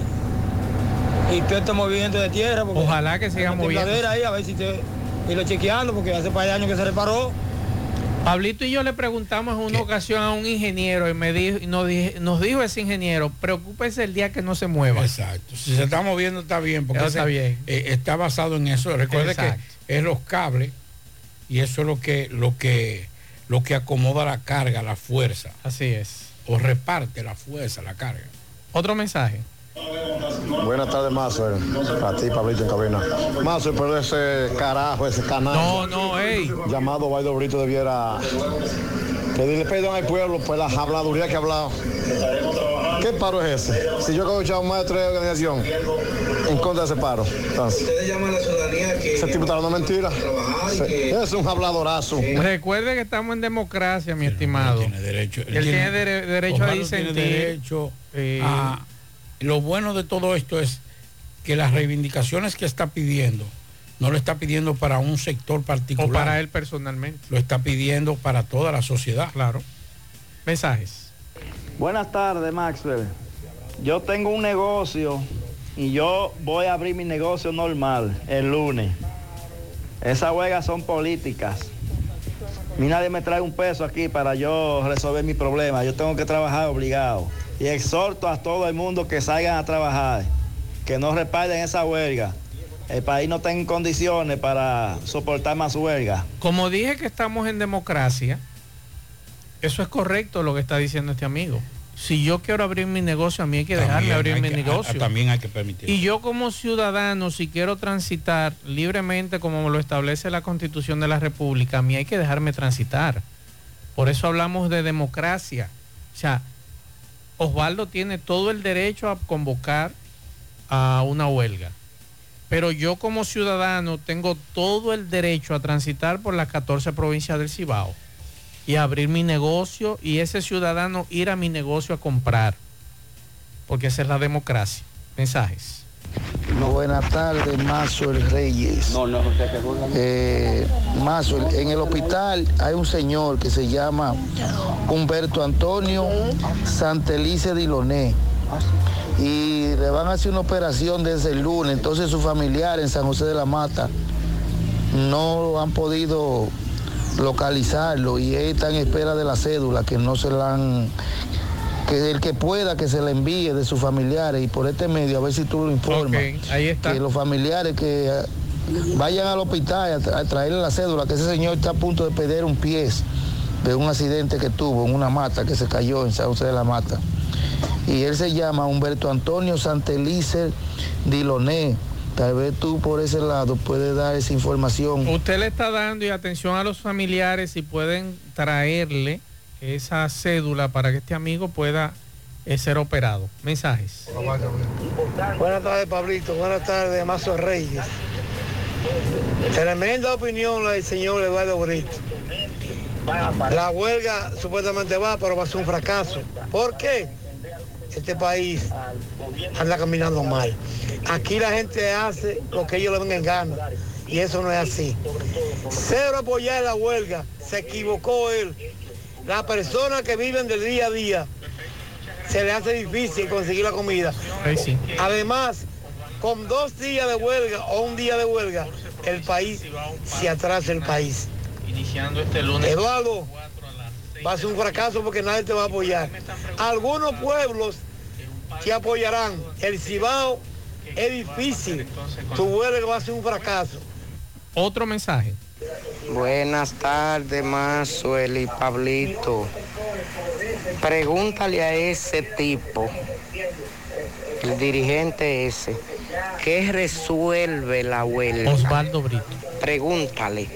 Y todo este movimiento de tierra. porque Ojalá que siga moviendo. ahí, a ver si te. Y lo chequeando, porque hace par de años que se reparó. Pablito y yo le preguntamos en una ocasión a un ingeniero y me dijo, y nos, dije- nos dijo ese ingeniero, preocúpese el día que no se mueva. Exacto. Si se está moviendo está bien, porque ese, está bien. eh, está basado en eso. Recuerde Exacto. que es los cables y eso es lo que, lo que, lo que acomoda la carga, la fuerza. Así es. O reparte la fuerza, la carga. Otro mensaje. Buenas tardes, Mazo. A ti, Pablito, en cabina. Mazo, pero ese carajo, ese canal. No, no, ey. Llamado Guaido Brito debiera pedirle perdón al pueblo por la habladuría que ha hablado. ¿Qué paro es ese? Si yo he escuchado más de tres organizaciones en contra de ese paro. Entonces, Ustedes llaman a la ciudadanía que... ese tipo está hablando mentira. Se- Es un habladorazo. Recuerde que estamos en democracia, mi estimado. Tiene derecho. Él tiene dere- derecho a Osvaldo tiene disentir. derecho Eh, a- Lo bueno de todo esto es que las reivindicaciones que está pidiendo no lo está pidiendo para un sector particular. O para él personalmente. Lo está pidiendo para toda la sociedad. Claro. Mensajes. Buenas tardes, Maxwell. Yo tengo un negocio y yo voy a abrir mi negocio normal el lunes. Esas huelgas son políticas. A mí nadie me trae un peso aquí para yo resolver mi problema. Yo tengo que trabajar obligado. Y exhorto a todo el mundo que salgan a trabajar, que no respalden esa huelga. el país no está en condiciones para soportar más huelga. Como dije que estamos en democracia, eso es correcto lo que está diciendo este amigo. Si yo quiero abrir mi negocio, a mí hay que dejarme También abrir hay mi que- negocio. a- también hay que permitir. Y yo como ciudadano, si quiero transitar libremente como lo establece la Constitución de la República, a mí hay que dejarme transitar. Por eso hablamos de democracia. O sea, Osvaldo tiene todo el derecho a convocar a una huelga. Pero yo como ciudadano tengo todo el derecho a transitar por las 14 provincias del Cibao y abrir mi negocio y ese ciudadano ir a mi negocio a comprar. Porque esa es la democracia. Mensajes. Buenas tardes, Mazo el Reyes. No, no, eh, Mazo, en el hospital hay un señor que se llama Humberto Antonio Santelice Diloné. Y le van a hacer una operación desde el lunes. Entonces sus familiares en San José de la Mata no han podido localizarlo y él está en espera de la cédula que no se la han que el que pueda que se la envíe de sus familiares y por este medio a ver si tú lo informas. ahí está. Que los familiares que eh, vayan al hospital a, tra- a traerle la cédula, que ese señor está a punto de perder un pie de un accidente que tuvo en una mata que se cayó en San José de la Mata. Y él se llama Humberto Antonio Santelice Diloné. Tal vez tú por ese lado puedes dar esa información. Usted le está dando y atención a los familiares si pueden traerle esa cédula para que este amigo pueda eh, ser operado. Mensajes. Buenas tardes, Pablito. Buenas tardes, Mazo Reyes. Tremenda opinión la del señor Eduardo Brito. La huelga supuestamente va, pero va a ser un fracaso. ¿Por qué? Este país anda caminando mal. Aquí la gente hace lo que ellos le ven en gana. Y eso no es así. Cero apoyar la huelga. Se equivocó él. Las personas que viven del día a día se le hace difícil conseguir la comida. Ahí sí. Además, con dos días de huelga o un día de huelga, el país se atrasa el país. Iniciando este lunes. Eduardo, va a ser un fracaso porque nadie te va a apoyar. Algunos pueblos te apoyarán. El Cibao es difícil. Tu huelga va a ser un fracaso. Otro mensaje. Buenas tardes, Mazuel y Pablito. Pregúntale a ese tipo, el dirigente ese, ¿qué resuelve la huelga? Osvaldo Brito. Pregúntale,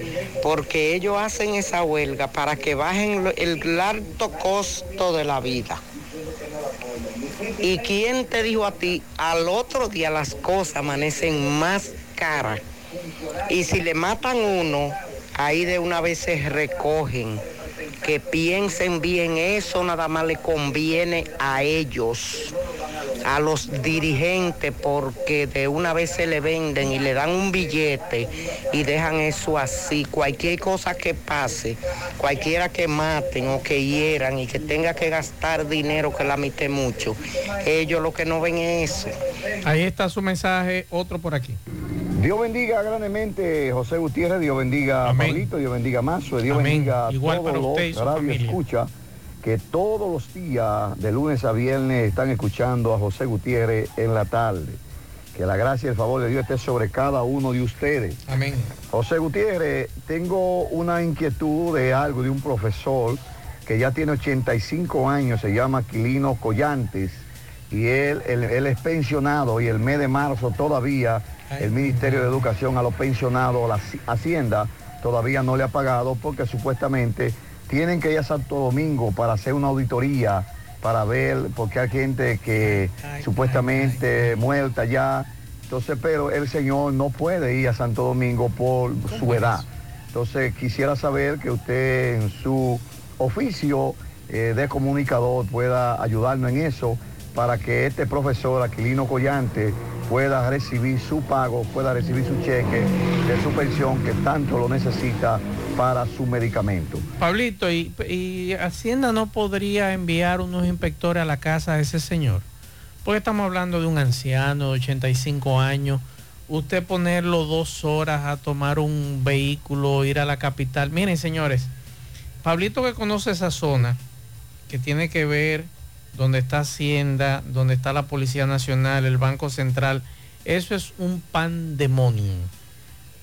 porque ellos hacen esa huelga para que bajen el alto costo de la vida. ¿Y quién te dijo a ti? Al otro día las cosas amanecen más caras. Y si le matan uno, ahí de una vez se recogen. Que piensen bien, eso nada más le conviene a ellos, a los dirigentes, porque de una vez se le venden y le dan un billete y dejan eso así. Cualquier cosa que pase, cualquiera que maten o que hieran y que tenga que gastar dinero que la mite mucho, ellos lo que no ven es eso. Ahí está su mensaje, otro por aquí. Dios bendiga grandemente José Gutiérrez, Dios bendiga a Pablito, Dios bendiga a Mazo, Dios Amén. bendiga a Igual todos para usted los radio escucha que todos los días, de lunes a viernes, están escuchando a José Gutiérrez en la tarde. Que la gracia y el favor de Dios esté sobre cada uno de ustedes. Amén. José Gutiérrez, tengo una inquietud de algo de un profesor que ya tiene 85 años, se llama Aquilino Collantes, y él, él, él es pensionado y el mes de marzo todavía el Ministerio de Educación a los pensionados, la Haci- Hacienda, todavía no le ha pagado porque supuestamente tienen que ir a Santo Domingo para hacer una auditoría, para ver, porque hay gente que supuestamente muerta ya. Entonces, pero el señor no puede ir a Santo Domingo por su edad. Entonces, quisiera saber que usted en su oficio eh, de comunicador pueda ayudarnos en eso para que este profesor Aquilino Collante pueda recibir su pago, pueda recibir su cheque de su pensión que tanto lo necesita para su medicamento. Pablito, ¿y, Hacienda no podría enviar unos inspectores a la casa de ese señor? Porque estamos hablando de un anciano de 85 años. Usted ponerlo dos horas a tomar un vehículo, ir a la capital. Miren, señores, Pablito que conoce esa zona, que tiene que ver donde está Hacienda, donde está la Policía Nacional, el Banco Central, Eso es un pandemonio.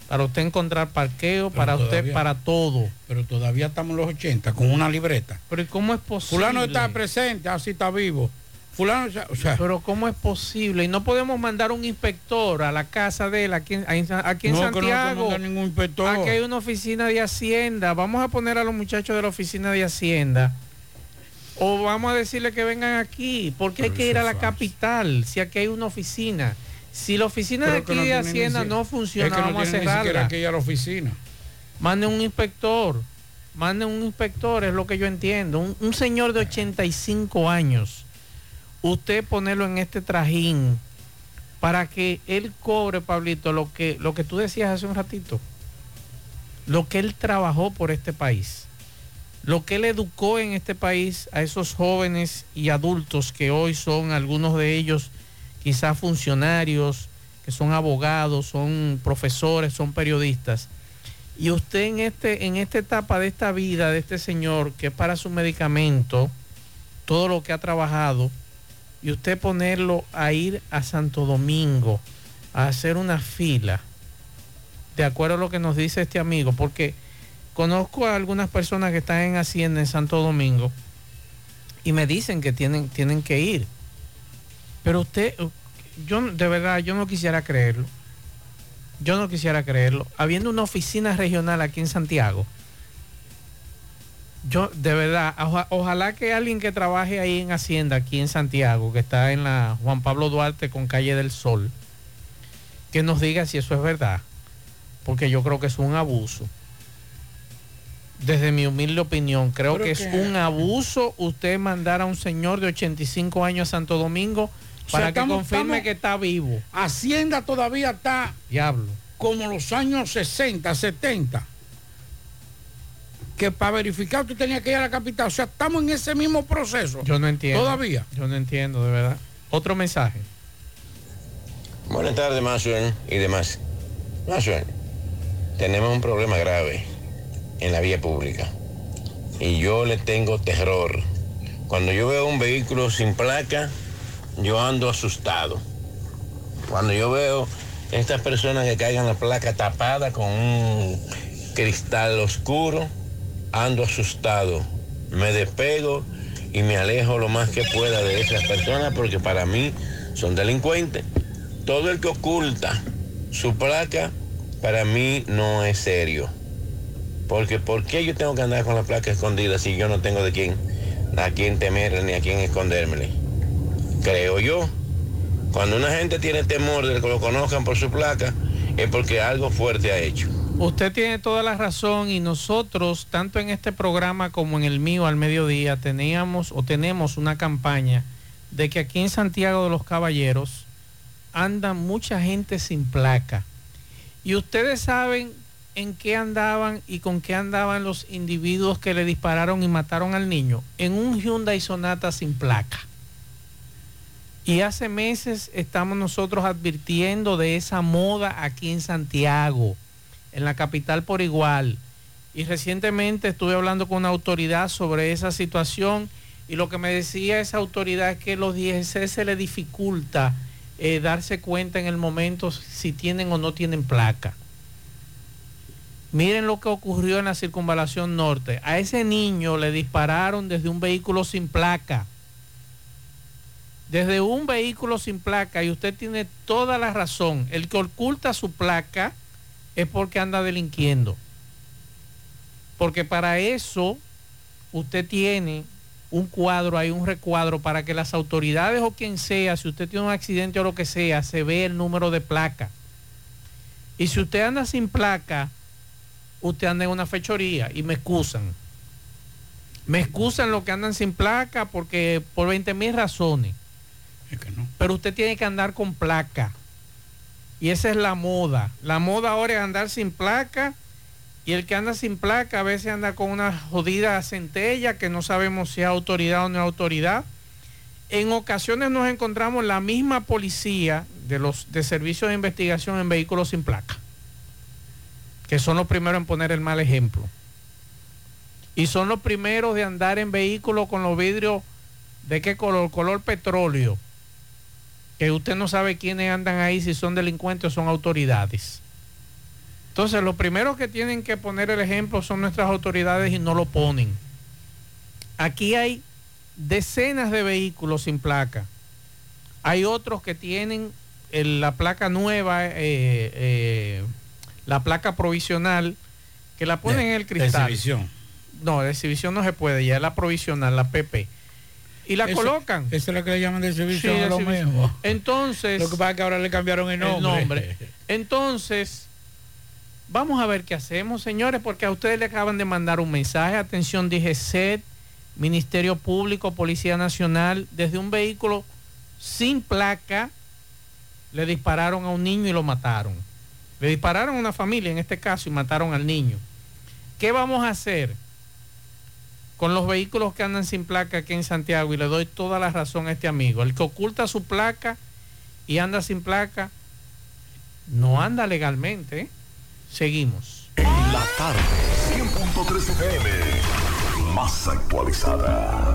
Para usted encontrar parqueo, Pero para usted, para todo. Pero todavía estamos en los 80 con una libreta. Pero ¿y cómo es posible? Fulano está presente, así está vivo. Fulano, o sea, Pero ¿cómo es posible? Y no podemos mandar un inspector a la casa de él aquí en, aquí en No, que no Santiago. podemos mandar ningún inspector. Aquí hay una oficina de Hacienda. Vamos a poner a los muchachos de la oficina de Hacienda. O vamos a decirle que vengan aquí. Porque hay que ir a la capital si aquí hay una oficina. Si la oficina de aquí no de Hacienda no funciona, es que no vamos a ni cerrarla. la oficina. Manden un inspector. Manden un inspector, es lo que yo entiendo. Un, un señor de 85 años. Usted ponerlo en este trajín para que él cobre, Pablito, lo que, lo que tú decías hace un ratito. Lo que él trabajó por este país. Lo que él educó en este país a esos jóvenes y adultos que hoy son algunos de ellos quizás funcionarios, que son abogados, son profesores, son periodistas. Y usted en, este, en esta etapa de esta vida de este señor, que es para su medicamento, todo lo que ha trabajado, y usted ponerlo a ir a Santo Domingo a hacer una fila, de acuerdo a lo que nos dice este amigo, porque conozco a algunas personas que están en Hacienda en Santo Domingo y me dicen que tienen, tienen que ir. Pero usted, yo de verdad, yo no quisiera creerlo. Yo no quisiera creerlo. Habiendo una oficina regional aquí en Santiago, yo de verdad, oja- ojalá que alguien que trabaje ahí en Hacienda, aquí en Santiago, que está en la Juan Pablo Duarte con Calle del Sol, que nos diga si eso es verdad. Porque yo creo que es un abuso. Desde mi humilde opinión, creo que es un abuso usted mandar a un señor de 85 años a Santo Domingo O sea, para que estamos- confirme estamos- que está vivo. Hacienda todavía está Diablo. como los años 60, 70. Que para verificar usted tenía que ir a la capital. O sea, estamos en ese mismo proceso. Yo no entiendo. Todavía. Yo no entiendo, de verdad. Otro mensaje. Buenas tardes, Maxwell y demás. Maxwell, tenemos un problema grave en la vía pública. Y yo le tengo terror. Cuando yo veo un vehículo sin placa, yo ando asustado. Cuando yo veo estas personas que caigan la placa tapada con un cristal oscuro, ando asustado. Me despego y me alejo lo más que pueda de esas personas porque para mí son delincuentes. Todo el que oculta su placa, para mí no es serio. Porque ¿por qué yo tengo que andar con la placa escondida si yo no tengo de quién, a quién temerle ni a quién escondérmele? Creo yo. Cuando una gente tiene temor de que lo conozcan por su placa, es porque algo fuerte ha hecho. Usted tiene toda la razón y nosotros, tanto en este programa como en el mío al mediodía, teníamos o tenemos una campaña de que aquí en Santiago de los Caballeros anda mucha gente sin placa. Y ustedes saben en qué andaban y con qué andaban los individuos que le dispararon y mataron al niño. En un Hyundai Sonata sin placa. Y hace meses estamos nosotros advirtiendo de esa moda aquí en Santiago, en la capital por igual. Y recientemente estuve hablando con una autoridad sobre esa situación y lo que me decía esa autoridad es que los DGC se le dificulta eh, darse cuenta en el momento si tienen o no tienen placa. Miren lo que ocurrió en la circunvalación norte. A ese niño le dispararon desde un vehículo sin placa desde un vehículo sin placa y usted tiene toda la razón. El que oculta su placa es porque anda delinquiendo. Porque para eso usted tiene un cuadro, hay un recuadro para que las autoridades o quien sea, si usted tiene un accidente o lo que sea, se ve el número de placa. Y si usted anda sin placa, usted anda en una fechoría y me excusan. Me excusan los que andan sin placa porque por 20 mil razones. Pero usted tiene que andar con placa. Y esa es la moda. La moda ahora es andar sin placa. Y el que anda sin placa a veces anda con una jodida centella que no sabemos si es autoridad o no es autoridad. En ocasiones nos encontramos la misma policía de los de servicios de investigación en vehículos sin placa. Que son los primeros en poner el mal ejemplo. Y son los primeros de andar en vehículos con los vidrios de qué color? Color petróleo que usted no sabe quiénes andan ahí, si son delincuentes o son autoridades. Entonces, los primeros que tienen que poner el ejemplo son nuestras autoridades y no lo ponen. Aquí hay decenas de vehículos sin placa. Hay otros que tienen el- la placa nueva, eh, eh, la placa provisional, que la ponen De- en el de cristal. exhibición. No, de exhibición no se puede, ya es la provisional, la PP. Y la Eso- colocan. Esa es la que le llaman de exhibición Sí, de lo mismo. Entonces. Lo que pasa es que ahora le cambiaron el nombre. nombre. (laughs) Entonces, vamos a ver qué hacemos, señores, porque a ustedes le acaban de mandar un mensaje. Atención, dije SED, Ministerio Público, Policía Nacional, desde un vehículo sin placa, le dispararon a un niño y lo mataron. Le dispararon a una familia en este caso y mataron al niño. ¿Qué vamos a hacer con los vehículos que andan sin placa aquí en Santiago? Y le doy toda la razón a este amigo. El que oculta su placa y anda sin placa, no anda legalmente. Seguimos. La tarde, 100.3 FM, más actualizada.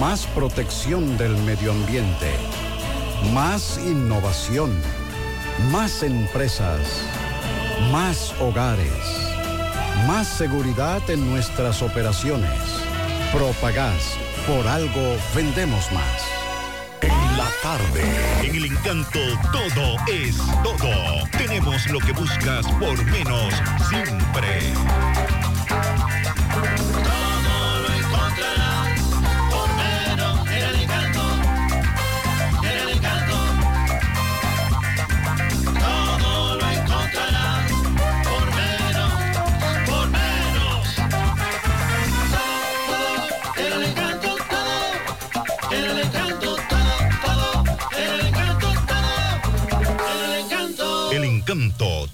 Más protección del medio ambiente. Más innovación. Más empresas. Más hogares. Más seguridad en nuestras operaciones. Propagás. Por algo vendemos más. En la tarde, en el encanto todo es todo. Tenemos lo que buscas por menos siempre. Encanto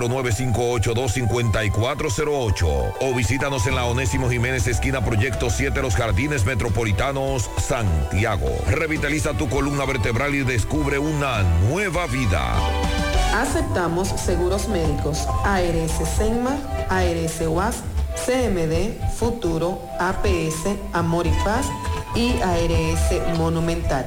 809-582-5408 o visítanos en la Onésimo Jiménez esquina Proyecto 7 Los Jardines Metropolitanos, Santiago. Revitaliza tu columna vertebral y descubre una nueva vida. Aceptamos seguros médicos ARS Senma, ARS UAS, CMD, Futuro, APS, Amor y Paz y ARS Monumental.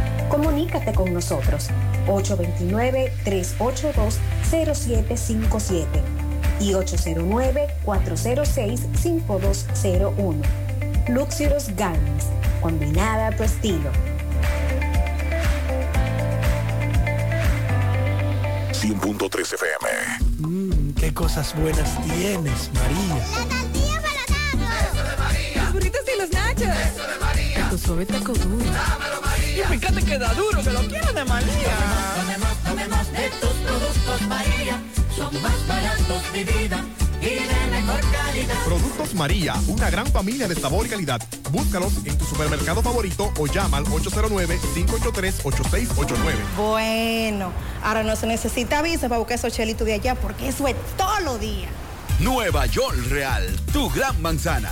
Comunícate con nosotros 829-382-0757 y 809-406-5201. Luxurious Garments, combinada a tu estilo. 100.3 FM. Mmm, qué cosas buenas tienes, María. Eso de María. Los burritos y los nachos. Eso de María. Tu suave taco duro. Dámelo, María. Y fíjate que da duro, que lo quiero de María. Tomemos, tomemos de tus productos, María. Son más baratos, mi vida. Y de mejor calidad. Productos María, una gran familia de sabor y calidad. Búscalos en tu supermercado favorito o llama al 809-583-8689. Bueno, ahora no se necesita visa para buscar esos chelitos de allá porque eso es todo lo día. Nueva York Real, tu gran manzana.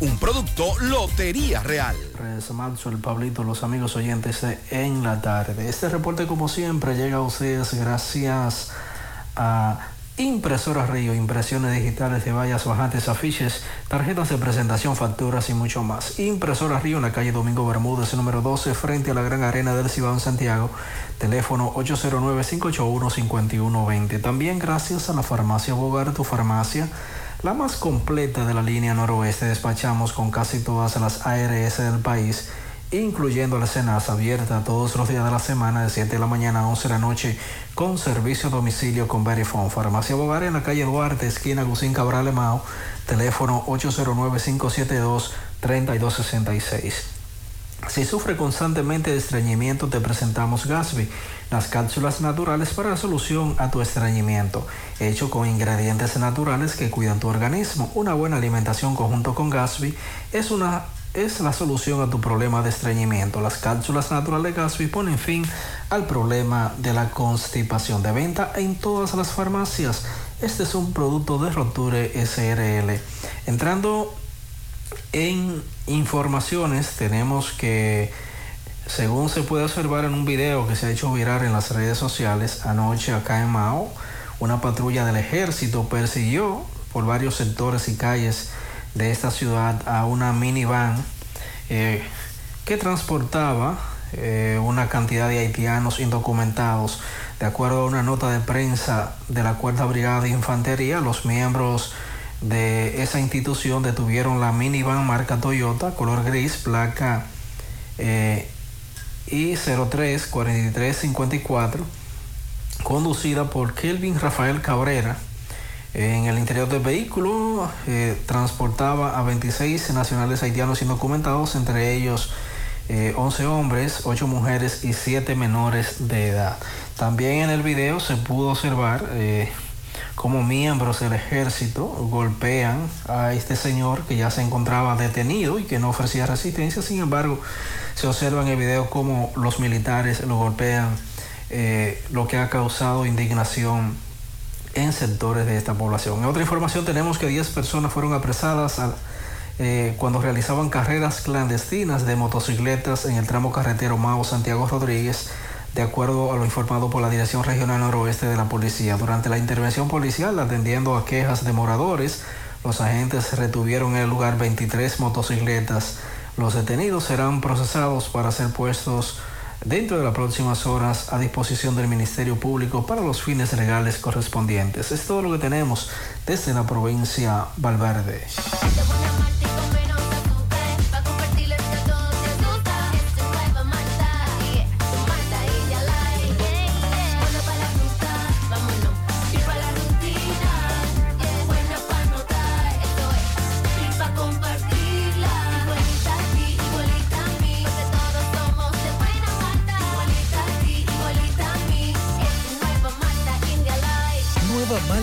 Un producto Lotería Real. el Pablito, los amigos oyentes de En la Tarde. Este reporte, como siempre, llega a ustedes gracias a Impresora Río, impresiones digitales de vallas bajantes, afiches, tarjetas de presentación, facturas y mucho más. Impresora Río en la calle Domingo Bermúdez, número 12, frente a la Gran Arena del Cibao en Santiago. Teléfono 809-581-5120. También gracias a la farmacia Bogar, tu farmacia, la más completa de la línea noroeste. Despachamos con casi todas las ARS del país incluyendo la cenas abierta todos los días de la semana de 7 de la mañana a 11 de la noche con servicio a domicilio con Verifone. Farmacia Bogar en la calle Duarte, esquina Gusín Cabral Emao, teléfono 809-572-3266. Si sufre constantemente de estreñimiento, te presentamos Gasby, las cápsulas naturales para la solución a tu estreñimiento, hecho con ingredientes naturales que cuidan tu organismo. Una buena alimentación conjunto con Gasby es una es la solución a tu problema de estreñimiento. Las cápsulas naturales Gasby ponen fin al problema de la constipación de venta en todas las farmacias. Este es un producto de Roture SRL. Entrando en informaciones, tenemos que, según se puede observar en un video que se ha hecho viral en las redes sociales, anoche acá en Mao, una patrulla del ejército persiguió por varios sectores y calles de esta ciudad a una minivan eh, que transportaba eh, una cantidad de haitianos indocumentados. De acuerdo a una nota de prensa de la Cuarta Brigada de Infantería, los miembros de esa institución detuvieron la minivan marca Toyota, color gris, placa eh, I03 4354, conducida por Kelvin Rafael Cabrera en el interior del vehículo eh, transportaba a 26 nacionales haitianos indocumentados, entre ellos 11 eh, hombres, 8 mujeres y 7 menores de edad. También en el video se pudo observar eh, cómo miembros del ejército golpean a este señor que ya se encontraba detenido y que no ofrecía resistencia. Sin embargo, se observa en el video cómo los militares lo golpean, lo que ha causado indignación en sectores de esta población. En otra información tenemos que 10 personas fueron apresadas eh, cuando realizaban carreras clandestinas de motocicletas en el tramo carretero Mao Santiago Rodríguez, de acuerdo a lo informado por la Dirección Regional Noroeste de la Policía. Durante la intervención policial, atendiendo a quejas de moradores, los agentes retuvieron en el lugar 23 motocicletas. Los detenidos serán procesados para ser puestos dentro de las próximas horas a disposición del Ministerio Público para los fines legales correspondientes. Es todo lo que tenemos desde la provincia Valverde.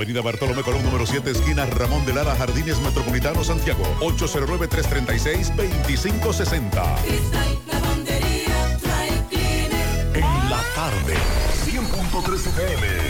Avenida Bartolomé Colón, número 7, esquina Ramón de Lara, Jardines Metropolitano, Santiago. 809-336-2560. Lavandería Dry Cleaner. En la tarde, 100.3 FM.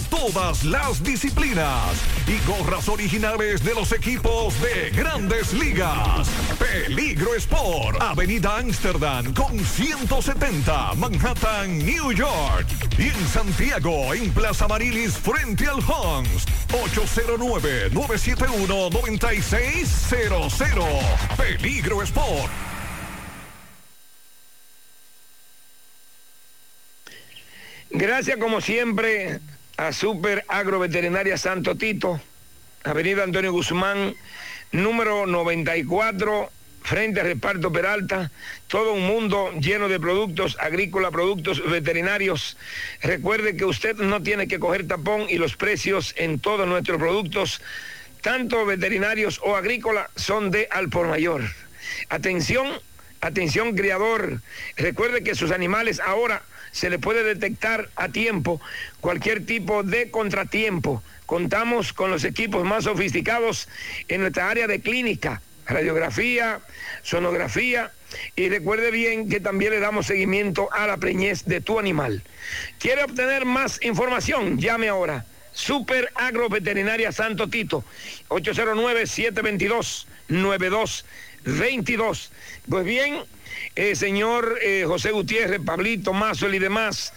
todas las disciplinas y gorras originales de los equipos de grandes ligas. Peligro Sport, Avenida Amsterdam con 170, Manhattan, New York. Y en Santiago, en Plaza Marilis, frente al Hans, 809-971-9600. Peligro Sport. Gracias como siempre a Super Agroveterinaria Santo Tito, Avenida Antonio Guzmán, número 94, frente a Reparto Peralta, todo un mundo lleno de productos agrícolas, productos veterinarios. Recuerde que usted no tiene que coger tapón y los precios en todos nuestros productos, tanto veterinarios o agrícolas, son de al por mayor. Atención, atención criador. Recuerde que sus animales ahora se le puede detectar a tiempo cualquier tipo de contratiempo. Contamos con los equipos más sofisticados en nuestra área de clínica, radiografía, sonografía y recuerde bien que también le damos seguimiento a la preñez de tu animal. ¿Quiere obtener más información? Llame ahora. Super Agroveterinaria Santo Tito, 809-722-9222. Pues bien, eh, señor eh, José Gutiérrez, Pablito, Mazo y demás,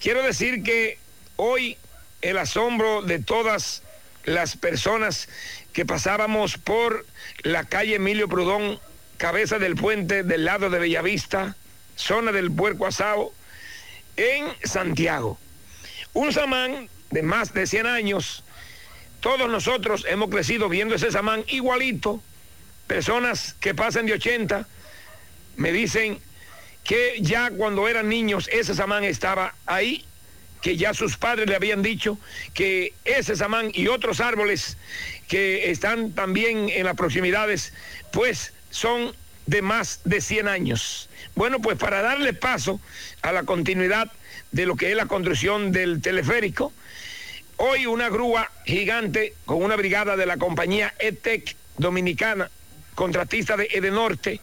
quiero decir que hoy el asombro de todas las personas que pasábamos por la calle Emilio Prudón, cabeza del puente del lado de Bellavista, zona del Puerco Asado, en Santiago. Un samán de más de 100 años, todos nosotros hemos crecido viendo ese samán igualito, personas que pasan de 80, me dicen que ya cuando eran niños ese samán estaba ahí, que ya sus padres le habían dicho que ese samán y otros árboles que están también en las proximidades, pues son de más de 100 años. Bueno, pues para darle paso a la continuidad de lo que es la construcción del teleférico, hoy una grúa gigante con una brigada de la compañía ETEC dominicana, contratista de Edenorte,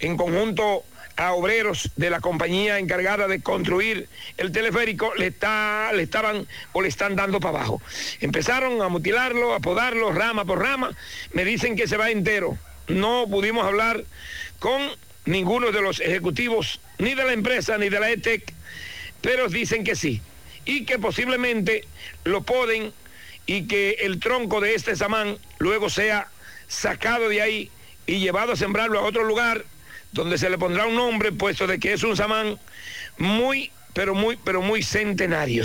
en conjunto a obreros de la compañía encargada de construir el teleférico le, está, le estaban o le están dando para abajo. Empezaron a mutilarlo, a podarlo rama por rama. Me dicen que se va entero. No pudimos hablar con ninguno de los ejecutivos, ni de la empresa, ni de la ETEC, pero dicen que sí. Y que posiblemente lo poden y que el tronco de este samán luego sea sacado de ahí y llevado a sembrarlo a otro lugar donde se le pondrá un nombre, puesto de que es un samán muy, pero muy, pero muy centenario.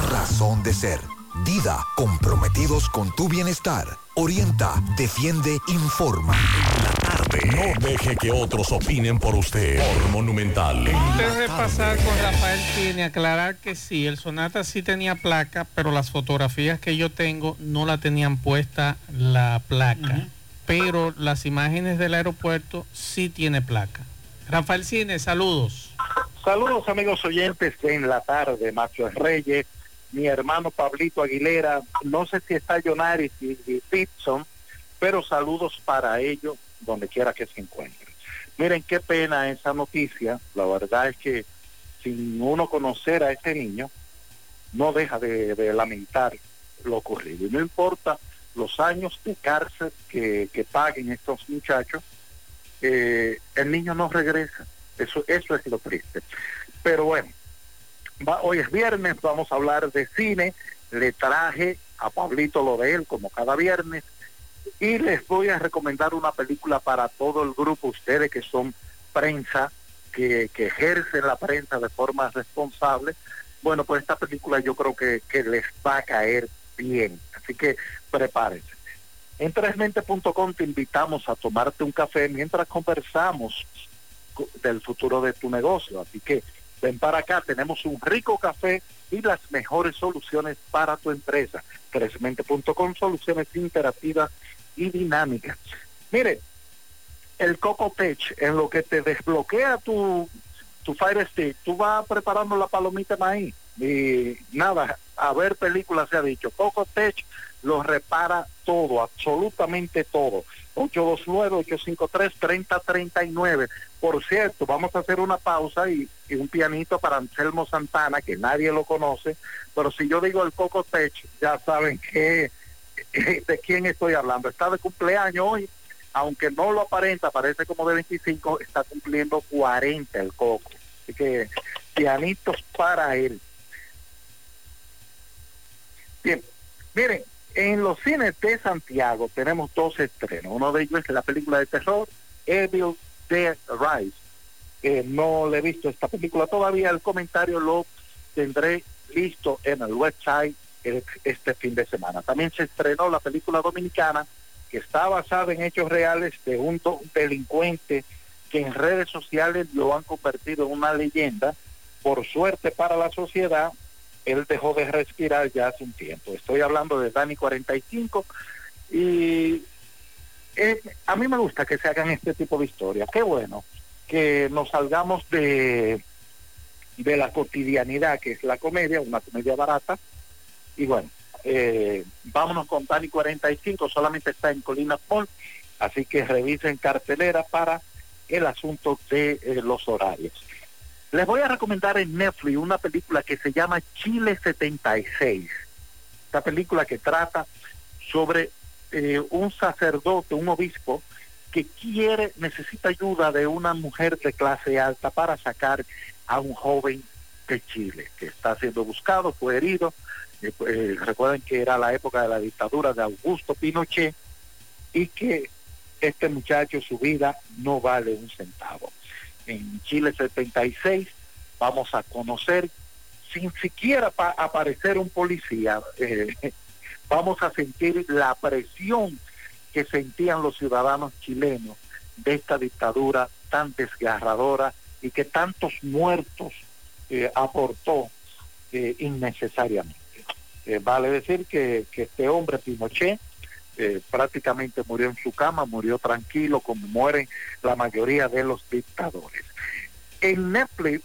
razón de ser. Dida, comprometidos con tu bienestar. Orienta, defiende, informa. No deje que otros opinen por usted. Por Monumental. Antes de pasar con Rafael tiene aclarar que sí, el Sonata sí tenía placa, pero las fotografías que yo tengo no la tenían puesta la placa. Pero las imágenes del aeropuerto sí tiene placa. Rafael Cine, saludos. Saludos amigos oyentes en la tarde, Macho Reyes, mi hermano Pablito Aguilera, no sé si está Jonaris y, Pitson, pero saludos para ellos donde quiera que se encuentren. Miren qué pena esa noticia, la verdad es que sin uno conocer a este niño, no deja de, de lamentar lo ocurrido. Y no importa los años de cárcel que, que paguen estos muchachos, eh, el niño no regresa. Eso, eso es lo triste. Pero bueno, hoy es viernes, vamos a hablar de cine. Le traje a Pablito lo de él, como cada viernes, y les voy a recomendar una película para todo el grupo, ustedes que son prensa, que, ejercen la prensa de forma responsable. Bueno, pues esta película yo creo que, les va a caer bien. Así que prepárense. En tresmente.com te invitamos a tomarte un café mientras conversamos co- del futuro de tu negocio. Así que ven para acá, tenemos un rico café y las mejores soluciones para tu empresa. Cresmente.com, soluciones interactivas y dinámicas. Mire, el Coco Tech, en lo que te desbloquea tu, tu Fire Stick, tú vas preparando la palomita maíz y nada, a ver películas se ha dicho. Coco Tech lo repara todo, absolutamente todo. 829-853-3039. Por cierto, vamos a hacer una pausa y, un pianito para Anselmo Santana, que nadie lo conoce, pero si yo digo el Coco Tech, ya saben que de quién estoy hablando. Está de cumpleaños hoy, aunque no lo aparenta, parece como de 25, está cumpliendo 40 el Coco. Así que pianitos para él. Bien, miren, en los cines de Santiago tenemos dos estrenos. Uno de ellos es la película de terror Evil Dead Rise. Eh, no le he visto esta película todavía. El comentario lo tendré listo en el website este fin de semana. También se estrenó la película dominicana que está basada en hechos reales de un delincuente que en redes sociales lo han convertido en una leyenda. Por suerte para la sociedad, él dejó de respirar ya hace un tiempo. Estoy hablando de Dani 45 y eh, a mí me gusta que se hagan este tipo de historias. Qué bueno que nos salgamos de, de la cotidianidad, que es la comedia, una comedia barata. Y bueno, eh, vámonos con Dani 45, solamente está en Colina Mall, así que revisen cartelera para el asunto de eh, los horarios. Les voy a recomendar en Netflix una película que se llama Chile 76. Esta película que trata sobre eh, un sacerdote, un obispo, que quiere, necesita ayuda de una mujer de clase alta para sacar a un joven de Chile, que está siendo buscado, fue herido. Eh, eh, recuerden que era la época de la dictadura de Augusto Pinochet y que este muchacho, su vida no vale un centavo. En Chile 76 vamos a conocer, sin siquiera pa- aparecer un policía, eh, vamos a sentir la presión que sentían los ciudadanos chilenos de esta dictadura tan desgarradora y que tantos muertos eh, aportó eh, innecesariamente. Eh, vale decir que, que este hombre, Pinochet, eh, prácticamente murió en su cama, murió tranquilo, como mueren la mayoría de los dictadores. En Netflix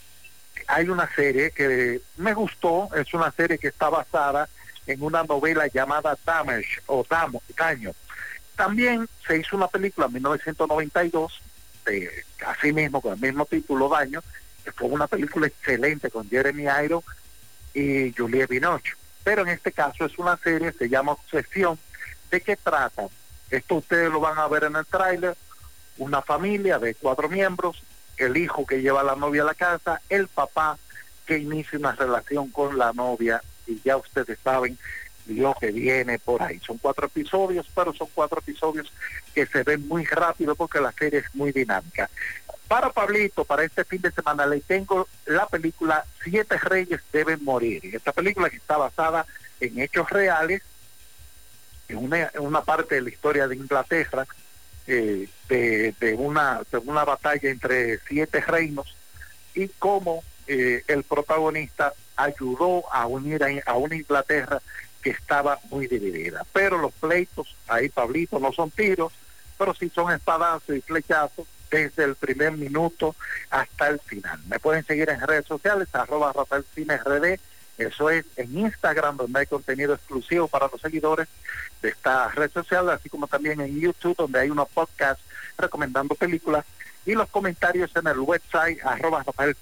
hay una serie que me gustó, es una serie que está basada en una novela llamada Damage o Damo, Daño. También se hizo una película en 1992, de, así mismo, con el mismo título, Daño, que fue una película excelente con Jeremy Irons y Juliette Binoche. Pero en este caso es una serie, se llama Obsesión. ¿De qué trata? Esto ustedes lo van a ver en el tráiler. Una familia de cuatro miembros, el hijo que lleva a la novia a la casa, el papá que inicia una relación con la novia y ya ustedes saben lo que viene por ahí. Son cuatro episodios, pero son cuatro episodios que se ven muy rápido porque la serie es muy dinámica. Para Pablito, para este fin de semana, le tengo la película Siete Reyes deben morir. Esta película que está basada en hechos reales, en una, en una parte de la historia de Inglaterra, eh, de, de una, de una batalla entre siete reinos y cómo eh, el protagonista ayudó a unir a, una Inglaterra que estaba muy dividida. Pero los pleitos, ahí Pablito, no son tiros, pero sí son espadazos y flechazos desde el primer minuto hasta el final. Me pueden seguir en redes sociales, arroba Rafael Cine eso es en Instagram, donde hay contenido exclusivo para los seguidores de esta red social, así como también en YouTube, donde hay unos podcasts recomendando películas, y los comentarios en el website, arroba Rafael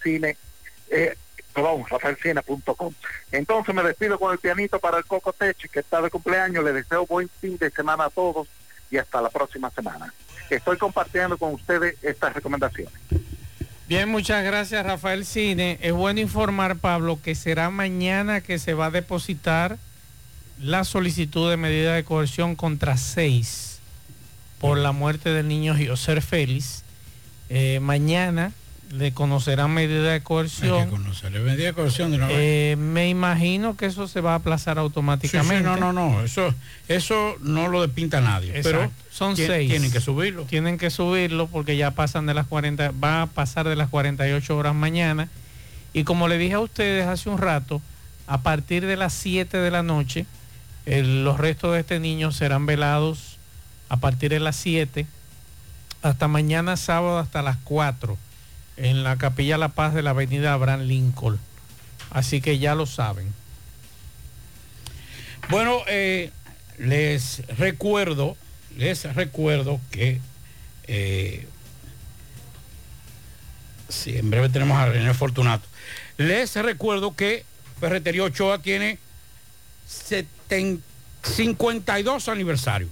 eh, perdón, rafaelcine.com. Entonces me despido con el pianito para el Coco Tech, que está de cumpleaños, le deseo buen fin de semana a todos y hasta la próxima semana. Estoy compartiendo con ustedes estas recomendaciones. Bien, muchas gracias Rafael Cine. Es bueno informar, Pablo, que será mañana que se va a depositar la solicitud de medida de coerción contra seis por la muerte del niño José Félix. Eh, mañana le conocerán medida de coerción. Hay medida de coerción de una vez. Eh, me imagino que eso se va a aplazar Sí, sí, automáticamente. no, no, no, eso, eso no lo despinta nadie. Pero son tien- seis. Tienen que subirlo. Tienen que subirlo porque ya pasan de las 40, va a pasar de las 48 horas mañana. Y como le dije a ustedes hace un rato, a partir de las 7 de la noche, el- los restos de este niño serán velados a partir de las 7 hasta mañana sábado hasta las 4 en la Capilla La Paz de la Avenida Abraham Lincoln. Así que ya lo saben. Bueno, eh, les recuerdo, les recuerdo que eh, sí, en breve tenemos a René Fortunato. Les recuerdo que Ferretería Ochoa tiene 70 52 aniversario.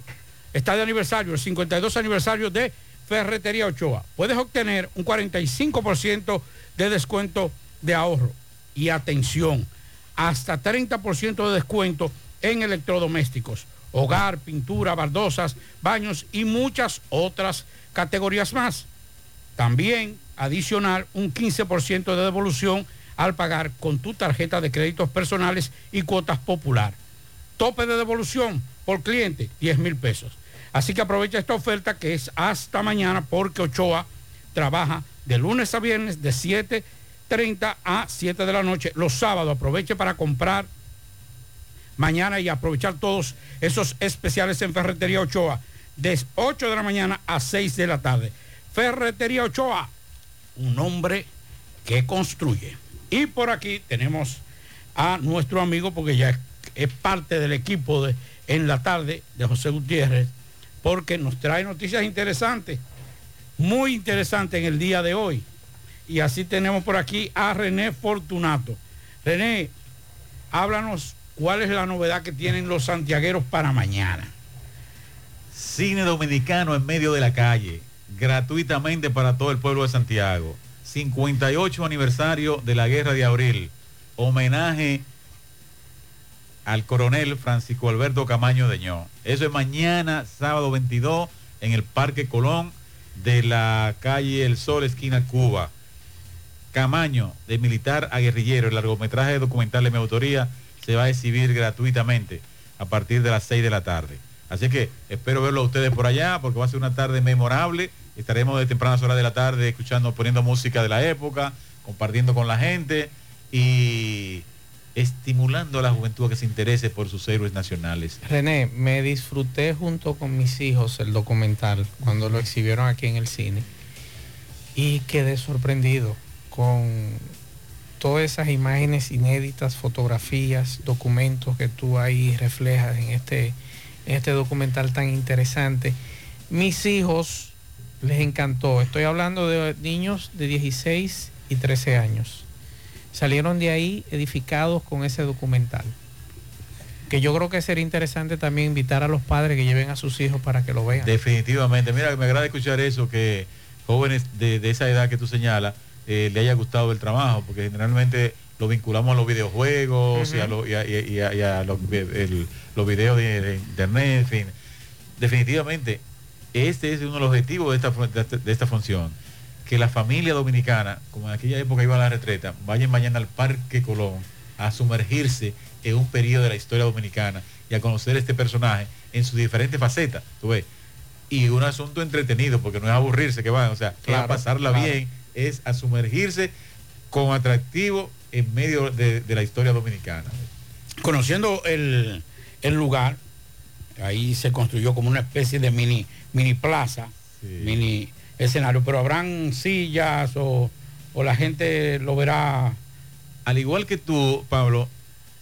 Está de aniversario, el 52 aniversario de Ferretería Ochoa. Puedes obtener un 45% de descuento de ahorro. Y atención, hasta 30% de descuento en electrodomésticos, hogar, pintura, baldosas, baños y muchas otras categorías más. También adicional un 15% de devolución al pagar con tu tarjeta de créditos personales y cuotas popular. Tope de devolución por cliente, 10 mil pesos. Así que aprovecha esta oferta que es hasta mañana porque Ochoa trabaja de lunes a viernes de 7.30 a 7 de la noche. Los sábados aproveche para comprar mañana y aprovechar todos esos especiales en Ferretería Ochoa de 8 de la mañana a 6 de la tarde. Ferretería Ochoa, un hombre que construye. Y por aquí tenemos a nuestro amigo, porque ya es, parte del equipo de en la tarde de José Gutiérrez, porque nos trae noticias interesantes, muy interesantes en el día de hoy. Y así tenemos por aquí a René Fortunato. René, háblanos cuál es la novedad que tienen los santiagueros para mañana. Cine dominicano en medio de la calle, gratuitamente para todo el pueblo de Santiago. 58 aniversario de la Guerra de Abril. Homenaje al coronel Francisco Alberto Camaño Deñó. Eso es mañana, sábado 22, en el Parque Colón de la calle El Sol, esquina Cuba. Camaño, de militar a guerrillero, el largometraje documental de mi autoría, se va a exhibir gratuitamente a partir de las 6 de la tarde. Así que espero verlo a ustedes por allá porque va a ser una tarde memorable. Estaremos de tempranas horas de la tarde escuchando, poniendo música de la época, compartiendo con la gente y estimulando a la juventud a que se interese por sus héroes nacionales. René, me disfruté junto con mis hijos el documental cuando lo exhibieron aquí en el cine y quedé sorprendido con todas esas imágenes inéditas, fotografías, documentos que tú ahí reflejas en este, en este documental tan interesante. Mis hijos les encantó. Estoy hablando de niños de 16 y 13 años. Salieron de ahí edificados con ese documental. Que yo creo que sería interesante también invitar a los padres que lleven a sus hijos para que lo vean. Definitivamente. Mira, me agrada escuchar eso, que jóvenes de, de esa edad que tú señalas eh, le haya gustado el trabajo, porque generalmente lo vinculamos a los videojuegos y a, lo- y a- y a- y a- y a los, el- los videos de, de internet, en fin. Definitivamente, este es uno de los objetivos de esta- de esta función. Que la familia dominicana, como en aquella época iba a la retreta, vayan mañana al Parque Colón a sumergirse en un periodo de la historia dominicana y a conocer este personaje en sus diferentes facetas. ¿tú ves? Y un asunto entretenido, porque no es aburrirse que van, o sea, es Claro, a pasarla claro. bien, es a sumergirse con atractivo en medio de, de la historia dominicana. Conociendo el, el lugar, ahí se construyó como una especie de mini, mini plaza, mini escenario, pero habrán sillas o, o la gente lo verá. Al igual que tú, Pablo,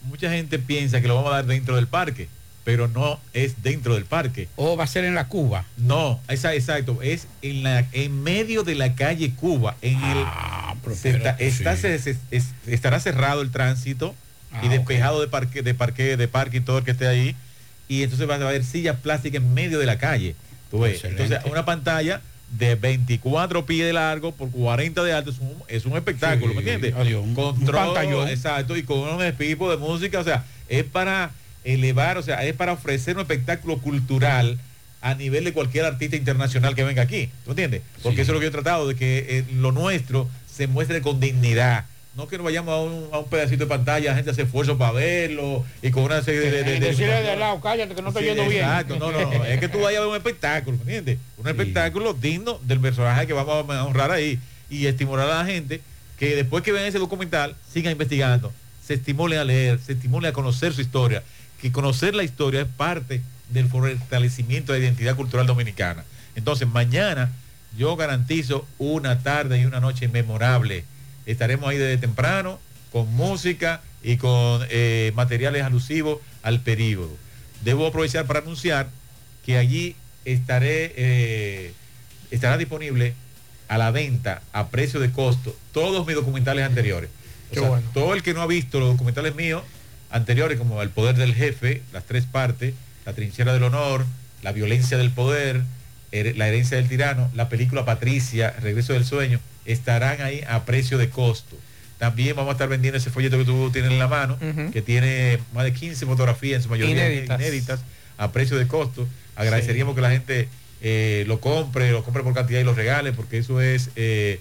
mucha gente piensa que lo vamos a dar dentro del parque, pero no es dentro del parque. ¿O va a ser en la Cuba? No, esa- exacto, es en, la, en medio de la calle Cuba, en el... se está- está- sí. se- se- es- estará cerrado el tránsito Ah, y despejado de parque, de parque, de parque y todo el que esté ahí. Y entonces va a haber sillas plásticas en medio de la calle. Tú ves. Entonces, una pantalla de 24 pies de largo por 40 de alto es un, es un espectáculo, Sí, ¿me entiendes? adiós, un- un exacto, y con un equipo de música, o sea, es para elevar, o sea, es para ofrecer un espectáculo cultural a nivel de cualquier artista internacional que venga aquí, ¿tú entiendes? Porque eso es lo que yo he tratado, de que eh, lo nuestro se muestre con dignidad. No que nos vayamos a un, a un pedacito de pantalla, la gente hace esfuerzo para verlo y con una serie de... de- de- de- Decirle de al lado, cállate que no estoy Sí, yendo bien. Exacto, no, no, no, es que tú vayas a ver un espectáculo, ¿entiendes? Un espectáculo digno del personaje que vamos a honrar ahí y estimular a la gente que después que vean ese documental sigan investigando, se estimule a leer, se estimule a conocer su historia, que conocer la historia es parte del fortalecimiento de la identidad cultural dominicana. Entonces, mañana yo garantizo una tarde y una noche memorable. Estaremos ahí desde temprano con música y con eh, materiales alusivos al periodo. Debo aprovechar para anunciar que allí estaré, eh, estará disponible a la venta a precio de costo todos mis documentales anteriores. O Qué sea, bueno. Todo el que no ha visto los documentales míos anteriores, como El Poder del Jefe, las tres partes, La Trinchera del Honor, La Violencia del Poder, La Herencia del Tirano, la película Patricia, Regreso del Sueño, estarán ahí a precio de costo. También vamos a estar vendiendo ese folleto que tú tienes en la mano, que tiene más de 15 fotografías, en su mayoría Inéditas. inéditas, a precio de costo. Agradeceríamos que la gente eh, lo compre, lo compre por cantidad y lo regale, porque eso es eh,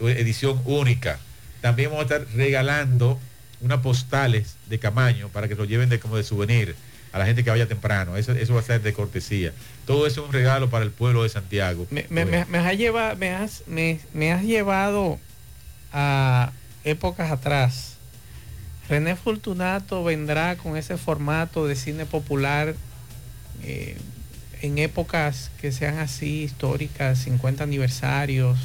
edición única. También vamos a estar regalando unas postales de Camaño para que lo lleven de, como de souvenir a la gente que vaya temprano. Eso, eso va a ser de cortesía. Todo eso es un regalo para el pueblo de Santiago. Me, me- me- me has lleva- me has- me- me has llevado a épocas atrás. René Fortunato vendrá con ese formato de cine popular eh, en épocas que sean así históricas, 50 aniversarios,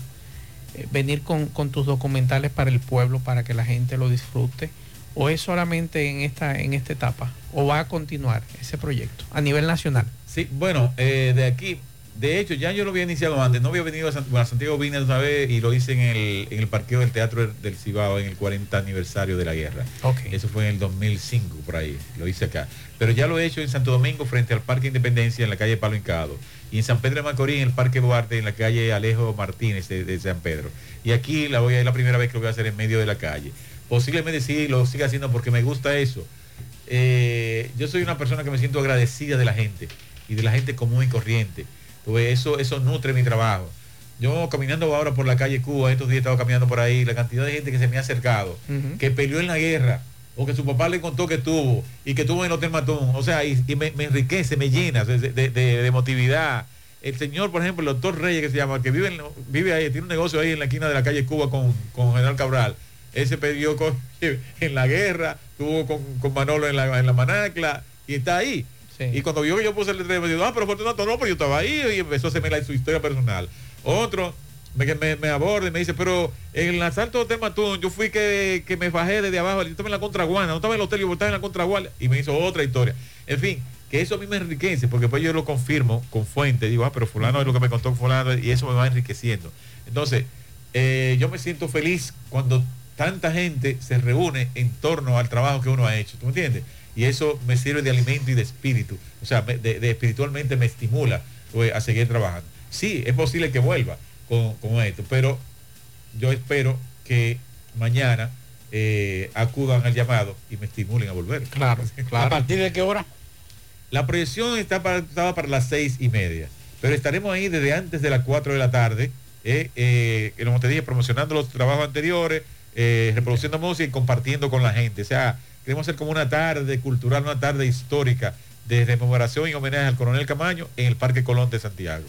eh, venir con, tus documentales para el pueblo para que la gente lo disfrute. ¿O es solamente en esta, en esta etapa? ¿O va a continuar ese proyecto a nivel nacional? Sí, bueno, eh, de aquí, de hecho, ya yo lo había iniciado antes, no había venido a, San- bueno, a Santiago vine una vez y lo hice en el, en el parqueo del Teatro del- Cibao en el 40 aniversario de la guerra. Eso fue en el 2005, por ahí, lo hice acá. Pero ya lo he hecho en Santo Domingo frente al Parque Independencia en la calle Palo Hincado. Y en San Pedro de Macorís en el Parque Duarte en la calle Alejo Martínez de, de San Pedro. Y aquí la voy a, es la primera vez que lo voy a hacer en medio de la calle. Posiblemente sí lo siga haciendo porque me gusta eso. Eh, yo soy una persona que me siento agradecida de la gente y de la gente común y corriente. Pues eso, eso nutre mi trabajo. Yo caminando ahora por la calle Cuba, estos días he estado caminando por ahí, la cantidad de gente que se me ha acercado, que peleó en la guerra, o que su papá le contó que tuvo, y que tuvo en el Hotel Matón. O sea, y, y me, me enriquece, me llena de, de, emotividad. El señor, por ejemplo, el doctor Reyes, que se llama, que vive, en- vive ahí, tiene un negocio ahí en la esquina de la calle Cuba con, con General Cabral. Ese peleó con, (laughs) en la guerra, tuvo con, con Manolo en la, en la manacla, y está ahí. Y cuando vio que yo puse el me dijo, ah, pero Fortunato no, pero yo estaba ahí y empezó a hacerme la, su historia personal. Otro me, me, me aborda y me dice, pero en el asalto de Matún, yo fui que, que me bajé desde abajo, yo estaba en la contraguana, no estaba en el hotel, yo estaba en la contraguana, y me hizo otra historia. En fin, que eso a mí me enriquece, porque después yo lo confirmo con fuente, digo, ah, pero fulano es lo que me contó fulano, y eso me va enriqueciendo. Entonces, eh, yo me siento feliz cuando tanta gente se reúne en torno al trabajo que uno ha hecho, ¿tú me entiendes? Y eso me sirve de alimento y de espíritu, o sea, de, de espiritualmente me estimula pues, a seguir trabajando. Sí, es posible que vuelva con, con esto, pero yo espero que mañana eh, acudan al llamado y me estimulen a volver. Claro, (laughs) ¿A partir de qué hora? La proyección está para, estaba para las seis y media, pero estaremos ahí desde antes de las 4 de la tarde, eh, eh, como te dije, promocionando los trabajos anteriores, eh, reproduciendo música y compartiendo con la gente. O sea, queremos hacer como una tarde cultural, una tarde histórica de rememoración y homenaje al coronel Camaño en el Parque Colón de Santiago.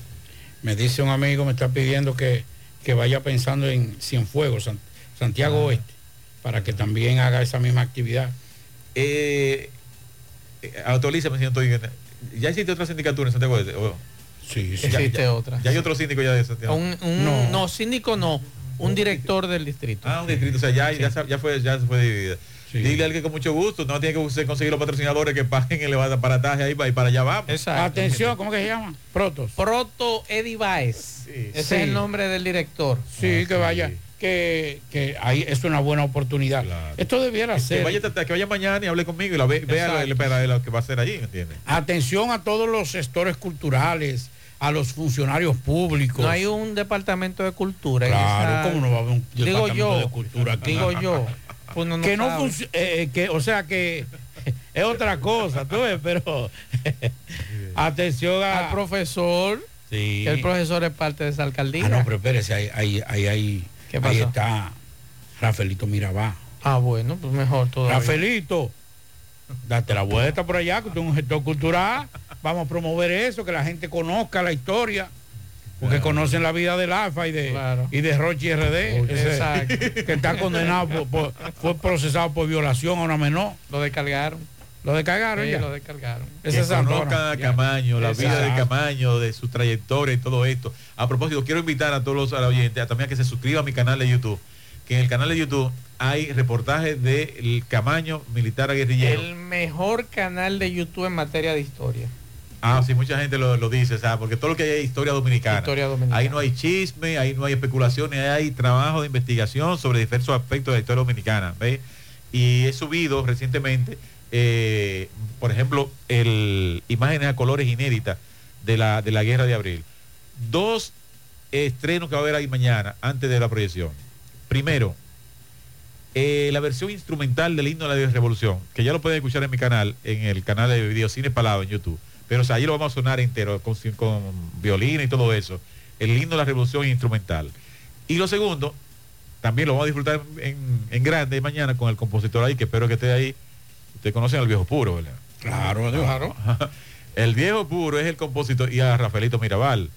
Me dice un amigo, me está pidiendo que, que vaya pensando en Cienfuegos, San- Santiago Ah. Oeste, para que también haga esa misma actividad. Eh, eh, Autolízame si no estoy bien. ¿Ya existe otra sindicatura en Santiago Este? ¿O? Sí, Ya- Existe ya- otra. Ya hay otro síndico ya de Santiago. Un, un- no. síndico no, un director del distrito. Ah, un distrito, o sea, ya, ya, sa- ya fue, ya fue dividida. Dile al que con mucho gusto, no tiene que usted conseguir los patrocinadores que paguen el aparataje ahí y para allá vamos. Atención, ¿cómo que se llama? Protos. Proto Eddie Baez. Ese Sí. es el nombre del director. Sí, que vaya, que, que ahí es una buena oportunidad. Esto debiera Que ser. vaya, que vaya mañana y hable conmigo y la ve- vea Exacto. lo que va a hacer allí, ¿entiendes? Atención a todos los sectores culturales, a los funcionarios públicos. No hay un departamento de cultura. Claro, esa- ¿cómo no va a haber un Digo departamento yo, de cultura aquí? digo yo. Pues uno no que no sabe. func- eh, que o sea que (laughs) es otra cosa, tú ves, pero (laughs) atención a- al profesor, Sí. que el profesor es parte de esa alcaldía. Ah, no, pero espérese, ahí hay, ¿Qué Ahí pasó? está Rafaelito Mirabá. Ah, bueno, pues mejor todavía. Rafaelito, date la vuelta por allá, que tú un gestor cultural. Vamos a promover eso, que la gente conozca la historia. Porque conocen la vida del Alfa y de, y de Rochi RD, ese- que está condenado, por, por- fue procesado por violación a una menor. Lo descargaron. Lo descargaron Sí, ya. lo descargaron. Que conozcan a Ya. Camaño, la vida de. Camaño, de su trayectoria y todo esto. A propósito, quiero invitar a todos los a la oyentes a también a que se suscriban a mi canal de YouTube. Que en el canal de YouTube hay reportajes del Camaño militar guerrillero. El mejor canal de YouTube en materia de historia. Ah, sí, mucha gente lo, lo dice, ¿sabes? Porque todo lo que hay es historia dominicana. Historia dominicana. Ahí no hay chisme, ahí no hay especulaciones, ahí hay trabajo de investigación sobre diversos aspectos de la historia dominicana. ¿ve? Y he subido recientemente, eh, por ejemplo, el imágenes a colores inéditas de la, de la guerra de abril. Dos estrenos que va a haber ahí mañana, antes de la proyección. Primero, eh, la versión instrumental del himno de la revolución, que ya lo pueden escuchar en mi canal, en el canal de Videocine Palado en YouTube. Pero o sea, ahí lo vamos a sonar entero, con, con violín y todo eso. El himno de la revolución instrumental. Y lo segundo, también lo vamos a disfrutar en, en grande mañana con el compositor ahí, que espero que esté ahí. Ustedes conocen al viejo puro, ¿verdad? Claro, claro. (laughs) El viejo puro es el compositor y a Rafaelito Mirabal,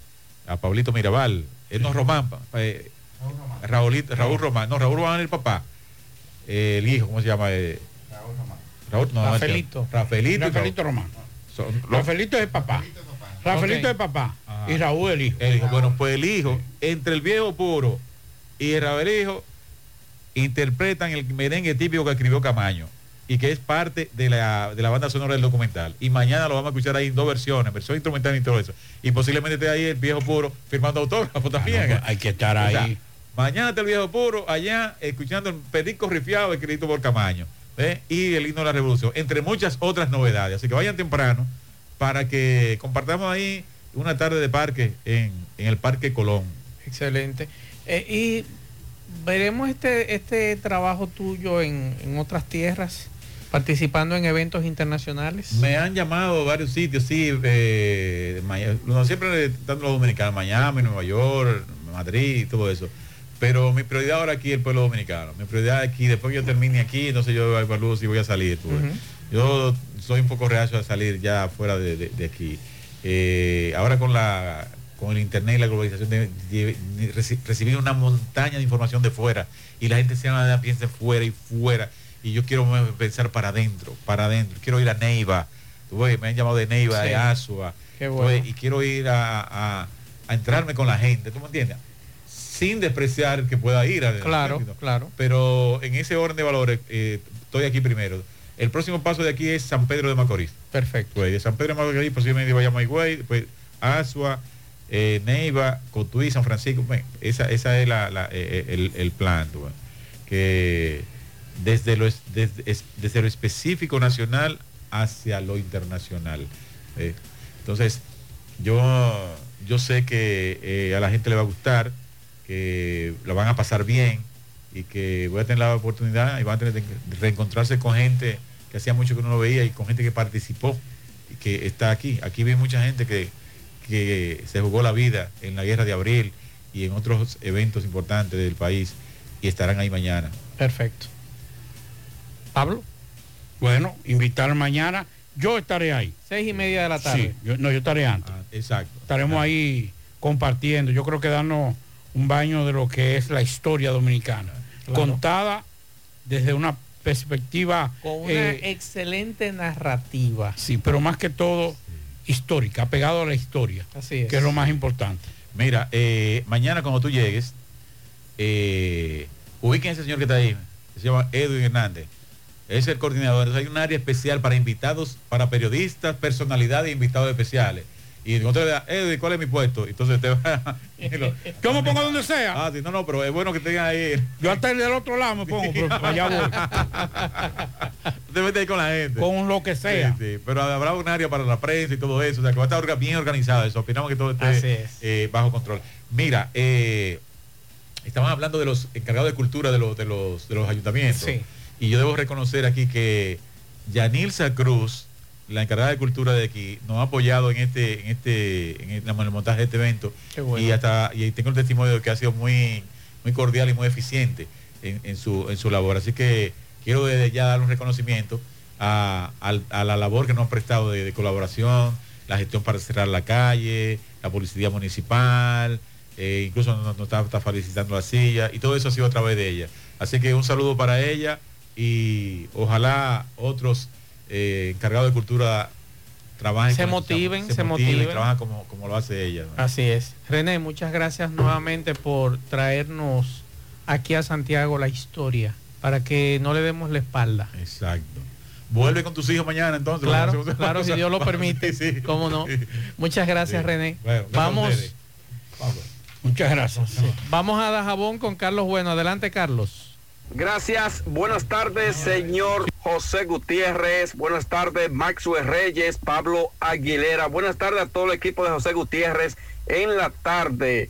a Pablito Mirabal, él no Román, eh, Raúlito- Raúl Román, no, Raúl Román es el papá, Eh, el hijo, ¿cómo se llama? Eh, Raúl, no, Rafaelito. Rafaelito. y Rafaelito Raúl. Román. Son- Rafaelito es el papá. Rafaelito Ok. es papá. Y Raúl el hijo. El hijo. Bueno, pues el hijo, entre el viejo puro y el Rabelijo, interpretan el merengue típico que escribió Camaño y que es parte de la, de la banda sonora del documental. Y mañana lo vamos a escuchar ahí en dos versiones, versión instrumental y todo eso. Y posiblemente esté ahí el viejo puro firmando autógrafo también. pues, hay que estar O sea, ahí. mañana está el viejo puro allá escuchando el perico rifiado escrito por Camaño. ¿Ve? Y el himno de la revolución, entre muchas otras novedades. Así que vayan temprano para que compartamos ahí una tarde de parque en, en el Parque Colón. Excelente. Eh, y veremos este, este trabajo tuyo en, en otras tierras, participando en eventos internacionales. Me han llamado varios sitios, sí, eh, no, siempre están los dominicanos, Miami, Nueva York, Madrid todo eso. Pero mi prioridad ahora aquí es el pueblo dominicano. Mi prioridad aquí, después que yo termine aquí, entonces yo voy a luz y voy a salir. Ujú. Yo soy un poco reacio a salir ya fuera de, de- de aquí. Eh, ahora con la con el internet y la globalización de, reci- recibir una montaña de información de fuera y la gente se llama piensa fuera y fuera y yo quiero pensar para adentro, para adentro. Quiero ir a Neiva, tú ves, me han llamado de Neiva, Sí. de Asua, bueno. y quiero ir a, a- a entrarme con la gente, ¿tú me entiendes? Sin despreciar que pueda ir a Claro, claro. pero en ese orden de valores eh, estoy aquí primero. El próximo paso de aquí es San Pedro de Macorís. Perfecto. Pues de San Pedro de Macorís posiblemente vayamos a Higüey, después Asua, eh, Neiva, Cotuí, San Francisco. Bueno, esa, esa es la, la- eh, el, el plan. Que desde lo, es- desde, es- desde lo específico nacional hacia lo internacional. Entonces, yo, yo sé que a la gente le va a gustar, que lo van a pasar bien y que voy a tener la oportunidad y van a tener de reencontrarse con gente que hacía mucho que no lo veía y con gente que participó y que está aquí. Aquí vi mucha gente que, que se jugó la vida en la guerra de abril y en otros eventos importantes del país y estarán ahí mañana. Perfecto. Pablo. Bueno, invitar mañana. Yo estaré ahí. Seis y media de la tarde. Sí, yo, no, yo estaré antes. exacto. Estaremos ahí compartiendo. Yo creo que darnos un baño de lo que es la historia dominicana. Claro. Contada desde una perspectiva Con una eh, excelente narrativa. Sí, pero más que todo histórica, apegado a la historia. Así es. Que es lo más importante. Mira, eh, mañana cuando tú llegues, eh, ubiquen a ese señor que está ahí, que se llama Edwin Hernández. Es el coordinador. Entonces hay un área especial para invitados, para periodistas, personalidades e invitados especiales. Y te da, Edwin, ¿cuál es mi puesto? Entonces te va. (laughs) lo- me pongo donde sea. Ah, sí, no, no, pero es bueno que tengan ahí. Yo hasta el del otro lado me pongo, pero allá voy. (laughs) Te metes ahí con la gente. Con lo que sea. Sí, sí, pero habrá un área para la prensa y todo eso, o sea que va a estar bien organizado eso. Opinamos que todo esté es. eh, bajo control. Mira, eh, estaban hablando de los encargados de cultura de los, de los, de los ayuntamientos. Sí. Y yo debo reconocer aquí que Yanilza Cruz, la encargada de cultura de aquí, nos ha apoyado en este, en este, en el, en el montaje de este evento. Bueno. Y hasta, y tengo el testimonio de que ha sido muy muy cordial y muy eficiente en, en su, en su labor. Así que quiero desde ya dar un reconocimiento a, a la labor que nos han prestado de, de colaboración, la gestión para cerrar la calle, la policía municipal, eh, incluso nos, nos está, está felicitando la silla y todo eso ha sido a través de ella. Así que un saludo para ella y ojalá otros eh, encargados de cultura trabajen. Se motiven, se motiven. trabajen como, como lo hace ella. ¿no? Así es. René, muchas gracias nuevamente por traernos aquí a Santiago la historia, para que no le demos la espalda. Exacto. Vuelve con tus hijos mañana entonces. Claro, claro, si Dios lo (laughs) permite. Sí, sí. ¿Cómo no? Muchas gracias, Sí. René. Bueno, Vamos. Muchas gracias. Vamos a Dajabón con Carlos Bueno. Adelante, Carlos. Gracias, buenas tardes, señor José Gutiérrez. Buenas tardes, Maxwell Reyes, Pablo Aguilera. Buenas tardes a todo el equipo de José Gutiérrez en la tarde.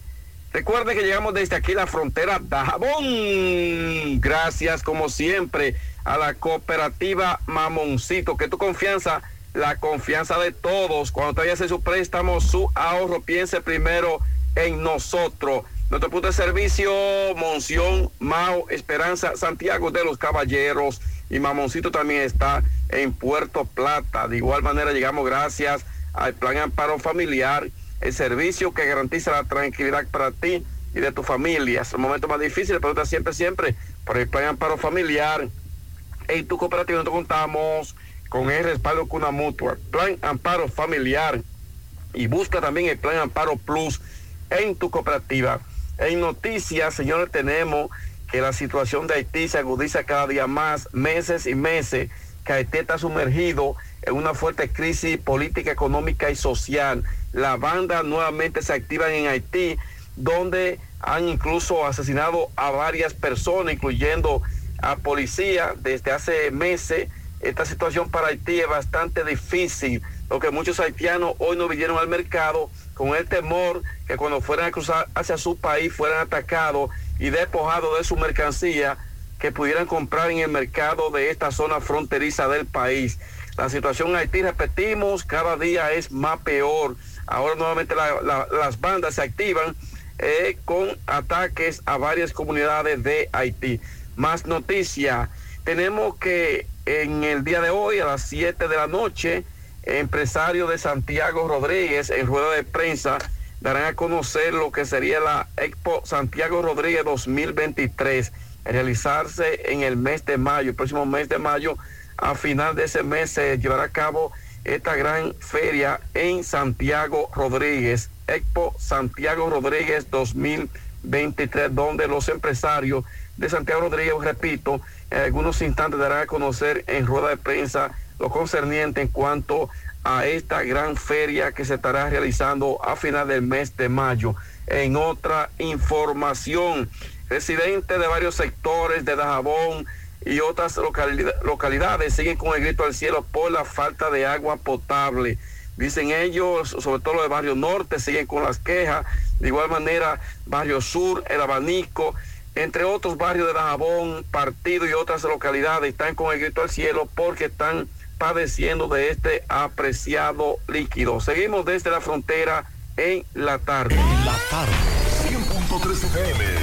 Recuerde que llegamos desde aquí la frontera Dajabón. Gracias, como siempre, a la cooperativa Mamoncito, que tu confianza, la confianza de todos. Cuando te vayas a hacer su préstamo, su ahorro, piense primero en nosotros. Nuestro punto de servicio, Monción, Mao, Esperanza, Santiago de los Caballeros y Mamoncito también está en Puerto Plata. De igual manera llegamos gracias al Plan Amparo Familiar, el servicio que garantiza la tranquilidad para ti y de tu familia. Es el momento más difícil, pero está siempre, siempre por el Plan Amparo Familiar. En tu cooperativa nosotros contamos con el respaldo con una mutua, Plan Amparo Familiar y busca también el Plan Amparo Plus en tu cooperativa. En noticias, señores, tenemos que la situación de Haití se agudiza cada día más, meses y meses, que Haití está sumergido en una fuerte crisis política, económica y social. La banda nuevamente se activa en Haití, donde han incluso asesinado a varias personas, incluyendo a policía desde hace meses. Esta situación para Haití es bastante difícil, lo que muchos haitianos hoy no vinieron al mercado con el temor que cuando fueran a cruzar hacia su país fueran atacados y despojados de su mercancía que pudieran comprar en el mercado de esta zona fronteriza del país. La situación en Haití, repetimos, cada día es más peor. Ahora nuevamente la- la- las bandas se activan eh, con ataques a varias comunidades de Haití. Más noticias. Tenemos que en el día de hoy, a las 7 de la noche, empresario de Santiago Rodríguez en rueda de prensa darán a conocer lo que sería la Expo Santiago Rodríguez 2023, a realizarse en el mes de mayo, el próximo mes de mayo. A final de ese mes se llevará a cabo esta gran feria en Santiago Rodríguez, Expo Santiago Rodríguez 2023, donde los empresarios de Santiago Rodríguez, repito, en algunos instantes darán a conocer en rueda de prensa lo concerniente en cuanto a esta gran feria que se estará realizando a final del mes de mayo. En otra información, residentes de varios sectores de Dajabón y otras localidad- localidades siguen con el grito al cielo por la falta de agua potable. Dicen ellos, sobre todo los de Barrio Norte, siguen con las quejas. De igual manera, Barrio Sur, El Abanico, entre otros barrios de Dajabón, Partido y otras localidades están con el grito al cielo porque están padeciendo de este apreciado líquido. Seguimos desde la frontera en la tarde. La tarde. 100.3 FM.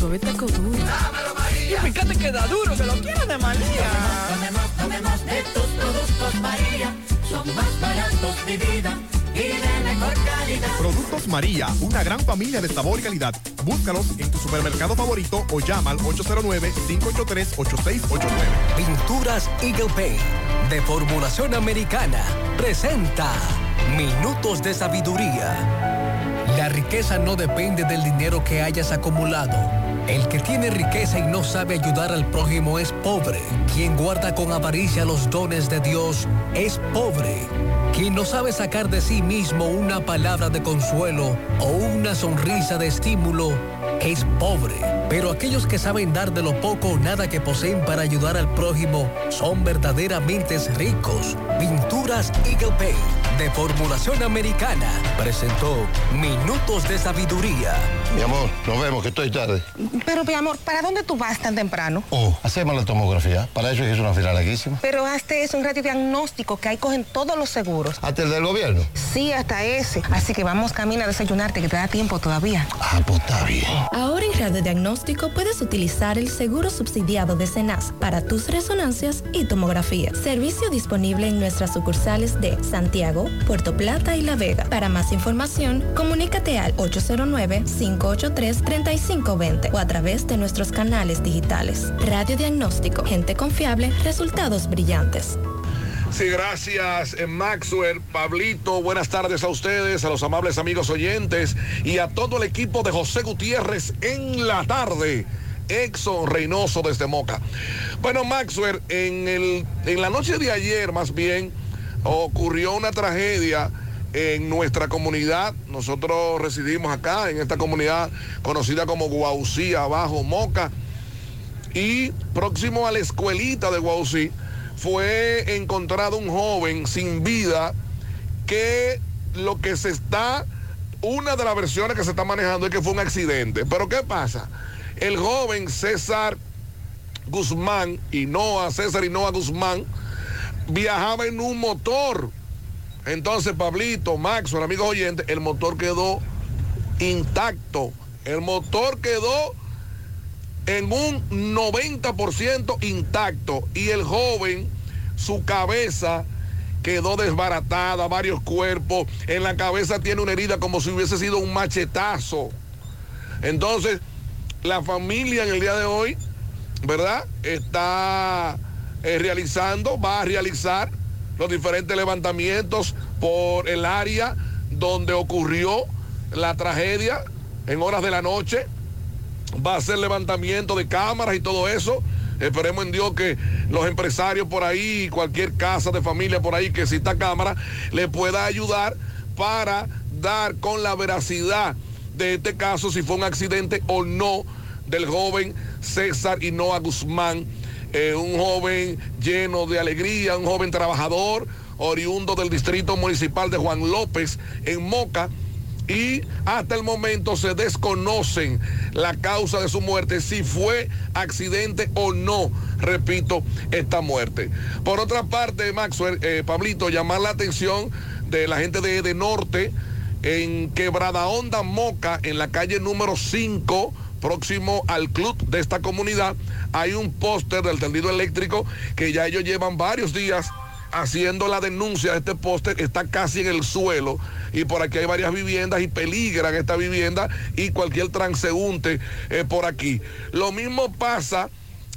Suave taco duro. Y fíjate que da duro, que lo quiero de María. Tomemos, tomemos de tus productos María. Son más baratos de vida y de mejor calidad. Productos María, una gran familia de sabor y calidad. Búscalos en tu supermercado favorito o llama al 809-583-8689. Pinturas Eagle Paint de formulación americana presenta Minutos de Sabiduría. La riqueza no depende del dinero que hayas acumulado, El que tiene riqueza y no sabe ayudar al prójimo es pobre. Quien guarda con avaricia los dones de Dios es pobre. Quien no sabe sacar de sí mismo una palabra de consuelo o una sonrisa de estímulo es pobre. Pero aquellos que saben dar de lo poco o nada que poseen para ayudar al prójimo son verdaderamente ricos. Pinturas Eagle Paint de formulación americana presentó Minutos de Sabiduría. Mi amor, nos vemos, que estoy tarde. Pero, mi amor, ¿para dónde tú vas tan temprano? Oh, hacemos la tomografía. Para eso es una fila larguísima. Pero hazte es un radiodiagnóstico que ahí cogen todos los seguros. ¿Hasta el del gobierno? Sí, hasta ese. Así que vamos camino a desayunarte, que te da tiempo todavía. Ah, pues está bien. Ahora en radiodiagnóstico puedes utilizar el seguro subsidiado de CENAS para tus resonancias y tomografía. Servicio disponible en nuestras sucursales de Santiago, Puerto Plata y La Vega. Para más información, comunícate al 809-583-3520 o a través de nuestros canales digitales. Radiodiagnóstico, gente confiable, resultados brillantes. Sí, gracias eh, Maxwell, Pablito, buenas tardes a ustedes, a los amables amigos oyentes y a todo el equipo de José Gutiérrez en la tarde. Exxon Reynoso desde Moca. Bueno, Maxwell, en, el, en la noche de ayer más bien ocurrió una tragedia en nuestra comunidad. Nosotros residimos acá, en esta comunidad conocida como Guaucí, abajo Moca. Y próximo a la escuelita de Guaucí fue encontrado un joven sin vida que lo que se está, una de las versiones que se está manejando es que fue un accidente. Pero ¿qué pasa? El joven César Guzmán, y Noah, César y Noah Guzmán, viajaba en un motor. Entonces, Pablito, Maxwell, amigos oyentes, el motor quedó intacto. El motor quedó en un 90% intacto y el joven, su cabeza quedó desbaratada, varios cuerpos, en la cabeza tiene una herida como si hubiese sido un machetazo. Entonces, la familia en el día de hoy, ¿verdad? Está eh, realizando, va a realizar los diferentes levantamientos por el área donde ocurrió la tragedia en horas de la noche va a hacer levantamiento de cámaras y todo eso. Esperemos en Dios que los empresarios por ahí, cualquier casa de familia por ahí que exista cámara, le pueda ayudar para dar con la veracidad de este caso, si fue un accidente o no, del joven César Hinoa Guzmán, eh, un joven lleno de alegría, un joven trabajador, oriundo del distrito municipal de Juan López en Moca y hasta el momento se desconocen la causa de su muerte, si fue accidente o no, repito, esta muerte. Por otra parte, Maxwell, eh, Pablito, llamar la atención de la gente de, de Norte en Quebrada Honda Moca, en la calle número 5, próximo al club de esta comunidad, hay un póster del tendido eléctrico que ya ellos llevan varios días haciendo la denuncia de este póster, está casi en el suelo y por aquí hay varias viviendas y peligran esta vivienda y cualquier transeúnte eh, por aquí. Lo mismo pasa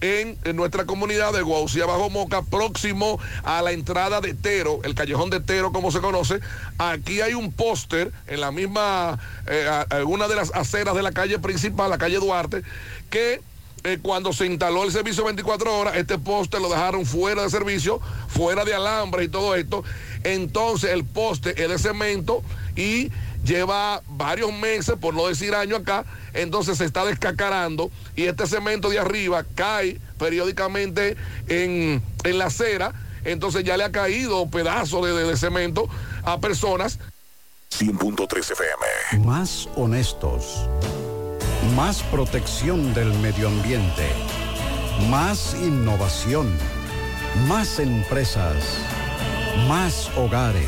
en, nuestra comunidad de Guaucía Bajo Moca, próximo a la entrada de Tero, el callejón de Tero como se conoce. Aquí hay un póster en la misma, eh, a- alguna de las aceras de la calle principal, la calle Duarte, que eh, cuando se instaló el servicio 24 horas, este poste lo dejaron fuera de servicio, fuera de alambre y todo esto. Entonces el poste es de cemento y lleva varios meses, por no decir años acá, entonces se está descacarando y este cemento de arriba cae periódicamente en, en la acera, entonces ya le ha caído pedazo de, de- de cemento a personas 100.3 FM. Más honestos. Más protección del medio ambiente. Más innovación. Más empresas. Más hogares.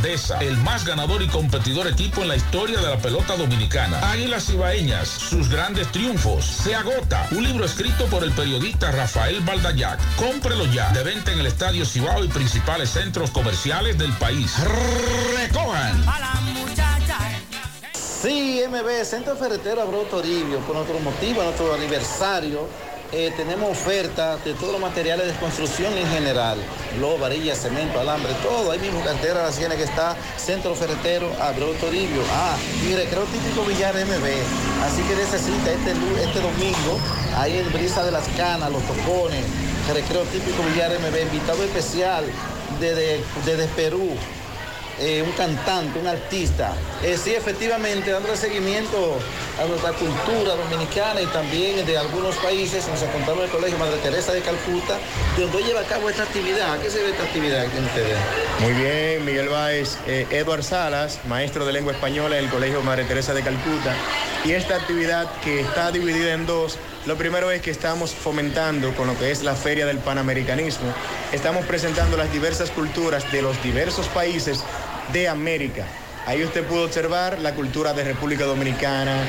grandeza, el más ganador y competidor equipo en la historia de la pelota dominicana. Águilas Ibaeñas, sus grandes triunfos. Se agota. Un libro escrito por el periodista Rafael Baldayac. Cómprelo ya. De venta en el Estadio Cibao y principales centros comerciales del país. Recojan. Sí, MB, Centro Ferretero Abreu Toribio, por nuestro motivo, nuestro aniversario, eh, tenemos ofertas de todos los materiales de construcción en general, lobo, varilla, cemento, alambre, todo, ahí mismo cantera la siena que está, Centro Ferretero Abreu Toribio. Ah, y recreo típico Villar MB, así que necesita este, este domingo, ahí en Brisa de las Canas, los tocones, recreo típico Villar MB, invitado especial desde, desde Perú, eh, un cantante, un artista. Eh, sí, efectivamente, dándole seguimiento a nuestra cultura dominicana y también de algunos países, nos encontramos en el Colegio Madre Teresa de Calcuta, donde lleva a cabo esta actividad. ¿A qué se debe esta actividad que ustedes? Muy bien, Miguel Báez, eh, Salas, maestro de lengua española en el Colegio Madre Teresa de Calcuta. Y esta actividad que está dividida en dos, lo primero es que estamos fomentando con lo que es la Feria del Panamericanismo. Estamos presentando las diversas culturas de los diversos países de América. Ahí usted pudo observar la cultura de República Dominicana,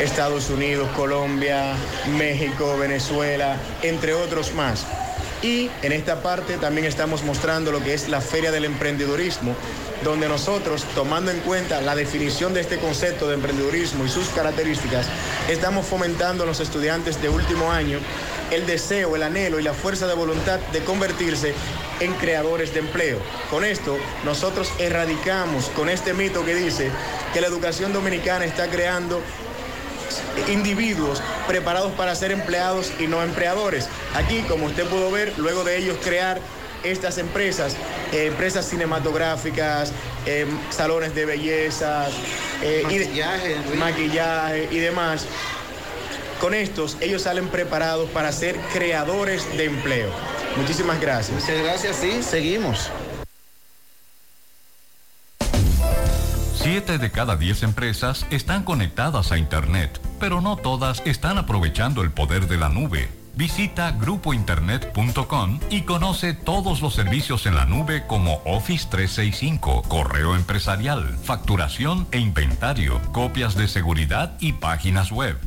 Estados Unidos, Colombia, México, Venezuela, entre otros más. Y en esta parte también estamos mostrando lo que es la Feria del Emprendedurismo, donde nosotros, tomando en cuenta la definición de este concepto de emprendedurismo y sus características, estamos fomentando a los estudiantes de último año el deseo, el anhelo y la fuerza de voluntad de convertirse en creadores de empleo. Con esto, nosotros erradicamos con este mito que dice que la educación dominicana está creando individuos preparados para ser empleados y no empleadores. Aquí, como usted pudo ver, luego de ellos crear estas empresas, eh, empresas cinematográficas, eh, salones de belleza, eh, y de- maquillaje y demás. Con estos, ellos salen preparados para ser creadores de empleo. Muchísimas gracias. Muchas gracias, sí, seguimos. Siete de cada diez empresas están conectadas a Internet, pero no todas están aprovechando el poder de la nube. Visita grupointernet.com y conoce todos los servicios en la nube como Office 365, correo empresarial, facturación e inventario, copias de seguridad y páginas web.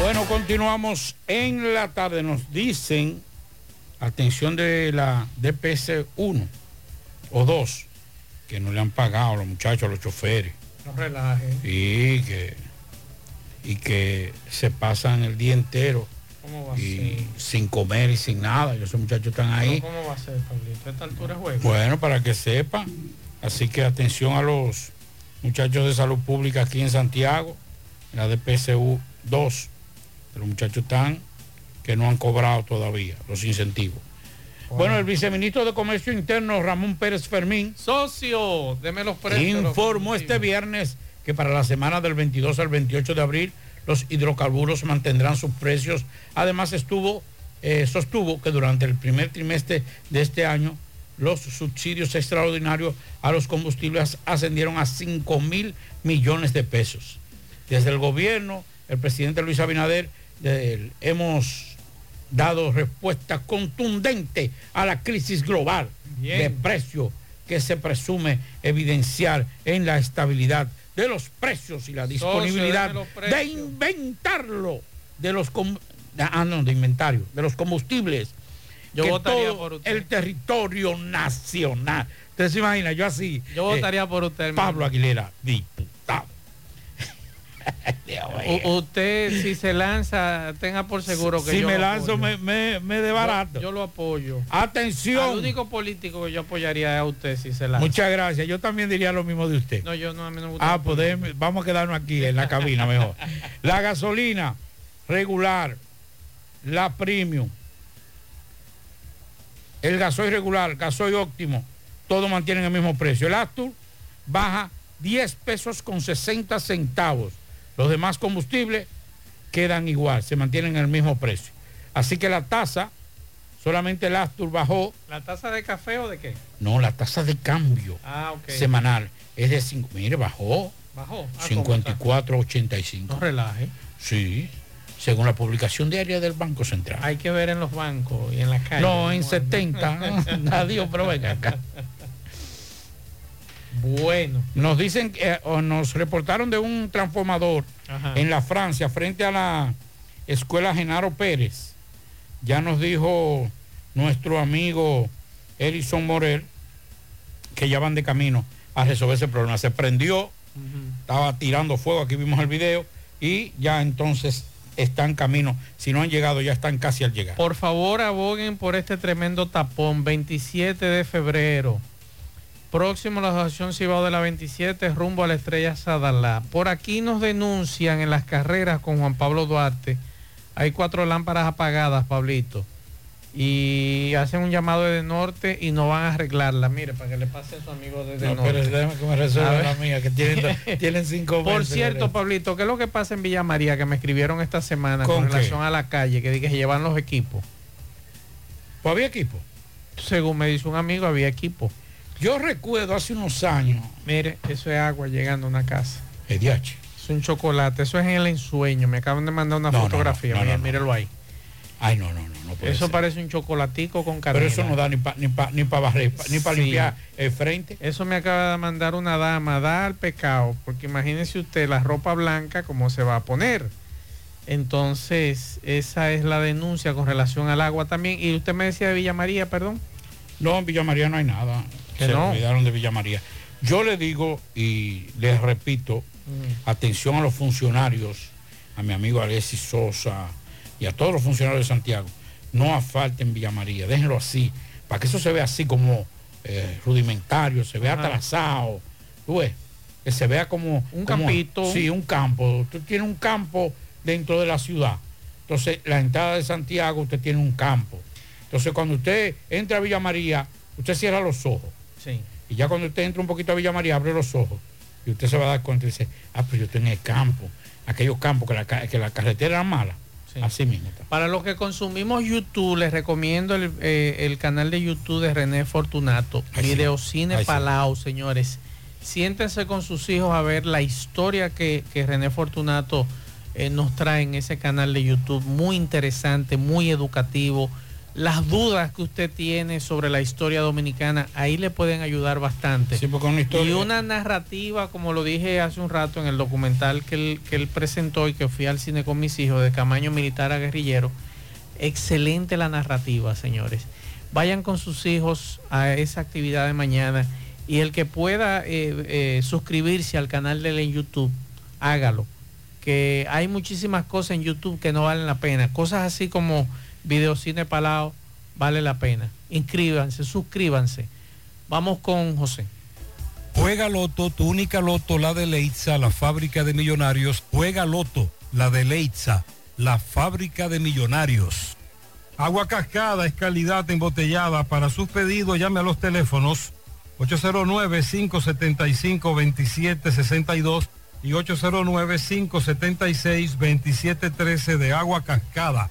Bueno, continuamos en la tarde. Nos dicen, atención de la DPS 1 o 2, que no le han pagado a los muchachos, a los choferes. No relaje. Y que, y que se pasan el día entero ¿Cómo va a y sin comer y sin nada. Y esos muchachos están ser? ahí. ¿Cómo va a ser, Pablito? A esta altura de juego. Bueno, para que sepan. Así que atención a los muchachos de salud pública aquí en Santiago, en la DPSU 2. Los muchachos están que no han cobrado todavía los incentivos. Bueno, el viceministro de Comercio Interno, Ramón Pérez Fermín, Socio, deme los precios. informó este viernes que para la semana del 22 al 28 de abril los hidrocarburos mantendrán sus precios. Además estuvo, eh, sostuvo que durante el primer trimestre de este año los subsidios extraordinarios a los combustibles ascendieron a 5 mil millones de pesos. Desde el gobierno, el presidente Luis Abinader, eh, hemos dado respuesta contundente a la crisis global Bien. de precio que se presume evidenciar en la estabilidad de los precios y la disponibilidad de precios. inventarlo de los ah, no, de inventario, de los combustibles Yo que votaría todo por usted. el territorio nacional Usted se imagina, yo así. Yo eh, votaría por usted. Pablo Aguilera, diputado. (laughs) U- usted, si se lanza, tenga por seguro que si yo me lo lanzo, apoyo. me, me, me desbarato. Yo, yo lo apoyo. Atención. Al único político que yo apoyaría es a usted si se lanza. Muchas gracias. Yo también diría lo mismo de usted. No, yo no, a mí no me gusta. Ah, pues déjeme- vamos a quedarnos aquí en la cabina mejor. (laughs) La gasolina regular, la premium, el gasoil regular, gasoil óptimo, todo mantienen el mismo precio. El Astur baja 10 pesos con 60 centavos. Los demás combustibles quedan igual, se mantienen en el mismo precio. Así que la tasa, solamente el Astur bajó, ¿La taza de café o de qué? no, la tasa de cambio Ah, semanal es de 5, mire, bajó. Bajó. Ah, ¿cómo está? 54.85. No relaje. Sí, según la publicación diaria del Banco Central. Hay que ver en los bancos y en las calles. No, en 70. (laughs) Adiós, pero venga acá. Bueno. Nos dicen, que, eh, o nos reportaron de un transformador Ajá. en la Francia, frente a la escuela Genaro Pérez. Ya nos dijo nuestro amigo Erison Morel que ya van de camino a resolver ese problema. Se prendió, estaba tirando fuego, aquí vimos el video, y ya entonces están camino. Si no han llegado, ya están casi al llegar. Por favor, aboguen por este tremendo tapón, 27 de febrero. Próximo a la Asociación Cibao de la 27, rumbo a la Estrella Sadalá. Por aquí nos denuncian en las carreras con Juan Pablo Duarte. Hay cuatro lámparas apagadas, Pablito. Y hacen un llamado desde norte y no van a arreglarla. Mire, para que le pase a su amigo desde No, norte. pero déjame que me resuelva la mía, que tienen, (laughs) tienen cinco Por cierto. Pablito, ¿qué es lo que pasa en Villa María que me escribieron esta semana ¿Con relación a la calle? Que dije que llevan los equipos. ¿Pues había equipo? Según me dice un amigo, había equipo. Yo recuerdo hace unos años. Mire, eso es agua llegando a una casa. El DH. Es un chocolate, eso es en el ensueño. Me acaban de mandar una No, fotografía. no, mírelo ahí. Ay, no, no, no, puede Eso ser. parece un chocolatico con Pero canela. eso no da ni para ni pa, ni pa barrer, pa- ni para Sí. limpiar el frente. Eso me acaba de mandar una dama, da al pecado, porque imagínese usted la ropa blanca cómo se va a poner. Entonces, esa es la denuncia con relación al agua también. Y usted me decía de Villa María, perdón. No, en Villa María no hay nada. Que Se no. olvidaron de Villa María. Yo le digo y les repito, atención a los funcionarios, a mi amigo Alexis Sosa y a todos los funcionarios de Santiago, no asfalten Villa María, déjenlo así, para que eso se vea así como eh, rudimentario, se vea Ajá. atrasado, tú ves, que se vea como Un como- campito. Sí, un campo. Tú tienes un campo dentro de la ciudad. Entonces, la entrada de Santiago, usted tiene un campo. Entonces, cuando usted entra a Villa María, usted cierra los ojos. Sí. Y ya cuando usted entra un poquito a Villa María, abre los ojos. Y usted se va a dar cuenta y dice, ah, pero yo estoy en el campo. Aquellos campos que la, que la carretera era mala. Así mismo. está. Para los que consumimos YouTube, les recomiendo el, eh, el canal de YouTube de René Fortunato, Ay. Videocine Ay, sí. Palau, señores. Siéntense con sus hijos a ver la historia que, que René Fortunato eh, nos trae en ese canal de YouTube. Muy interesante, muy educativo. Las dudas que usted tiene sobre la historia dominicana, ahí le pueden ayudar bastante. Sí, porque una historia- Y una narrativa, como lo dije hace un rato en el documental que él, que él presentó y que fui al cine con mis hijos, de Camaño Militar a Guerrillero, excelente la narrativa, señores. Vayan con sus hijos a esa actividad de mañana y el que pueda eh, eh, suscribirse al canal de él en YouTube, hágalo. Que hay muchísimas cosas en YouTube que no valen la pena. Cosas así como Videocine Palao, vale la pena. Inscríbanse, suscríbanse. Vamos con José. Juega Loto, tu única Loto, la de Leitza, la fábrica de millonarios. Juega Loto, la de Leitza, la fábrica de millonarios. Agua Cascada es calidad embotellada. Para sus pedidos llame a los teléfonos 809-575-2762 y 809-576-2713 de Agua Cascada.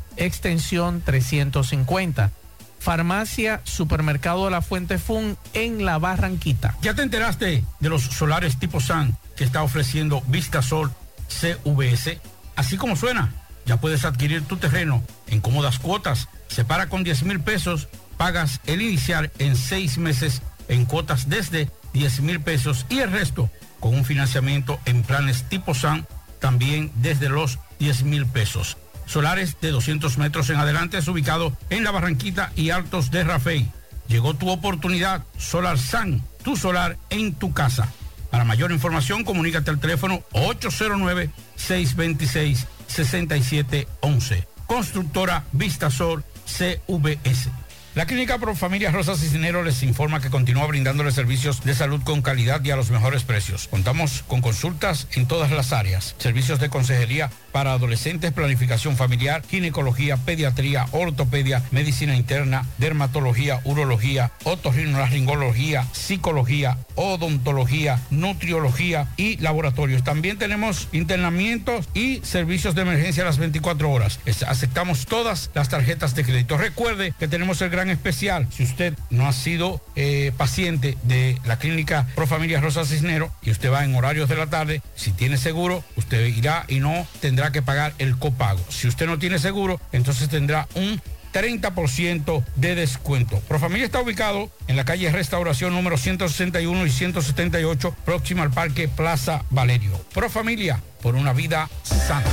extensión 350. Farmacia Supermercado La Fuente Fun en La Barranquita. ¿Ya te enteraste de los solares tipo SAN que está ofreciendo Vistasol CVS? Así como suena, ya puedes adquirir tu terreno en cómodas cuotas. Separa con 10 mil pesos, pagas el inicial en seis meses en cuotas desde 10 mil pesos y el resto con un financiamiento en planes tipo SAN también desde los 10 mil pesos. Solares de 200 metros en adelante es ubicado en la Barranquita y Altos de Rafey. Llegó tu oportunidad, Solar San, tu solar en tu casa. Para mayor información, comunícate al teléfono 809-626-6711. Constructora Vistasol CVS. La Clínica Pro Familia Rosa Cisneros les informa que continúa brindándoles servicios de salud con calidad y a los mejores precios. Contamos con consultas en todas las áreas, servicios de consejería para adolescentes, planificación familiar, ginecología, pediatría, ortopedia, medicina interna, dermatología, urología, otorrinolaringología, psicología, odontología, nutriología y laboratorios. También tenemos internamientos y servicios de emergencia a las 24 horas. Aceptamos todas las tarjetas de crédito. Recuerde que tenemos el gran especial. Si usted no ha sido eh, paciente de la clínica Pro Familia Rosa Cisnero y usted va en horarios de la tarde, si tiene seguro, usted irá y no tendrá que pagar el copago. Si usted no tiene seguro, entonces tendrá un 30% de descuento. Profamilia está ubicado en la calle Restauración número 161 y 178, próximo al Parque Plaza Valerio. Profamilia, por una vida sana.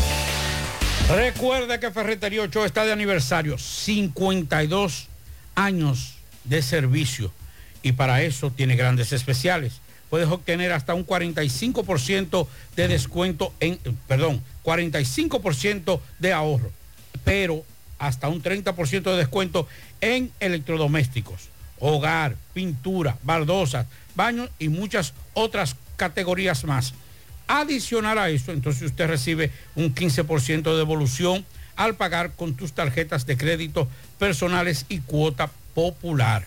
Recuerda que Ferretería Ochoa está de aniversario, 52 años de servicio y para eso tiene grandes especiales. Puedes obtener hasta un 45% de descuento en, perdón, 45% de ahorro, pero hasta un 30% de descuento en electrodomésticos, hogar, pintura, baldosas, baños y muchas otras categorías más. Adicional a eso, entonces usted recibe un 15% de devolución al pagar con tus tarjetas de crédito personales y cuota popular.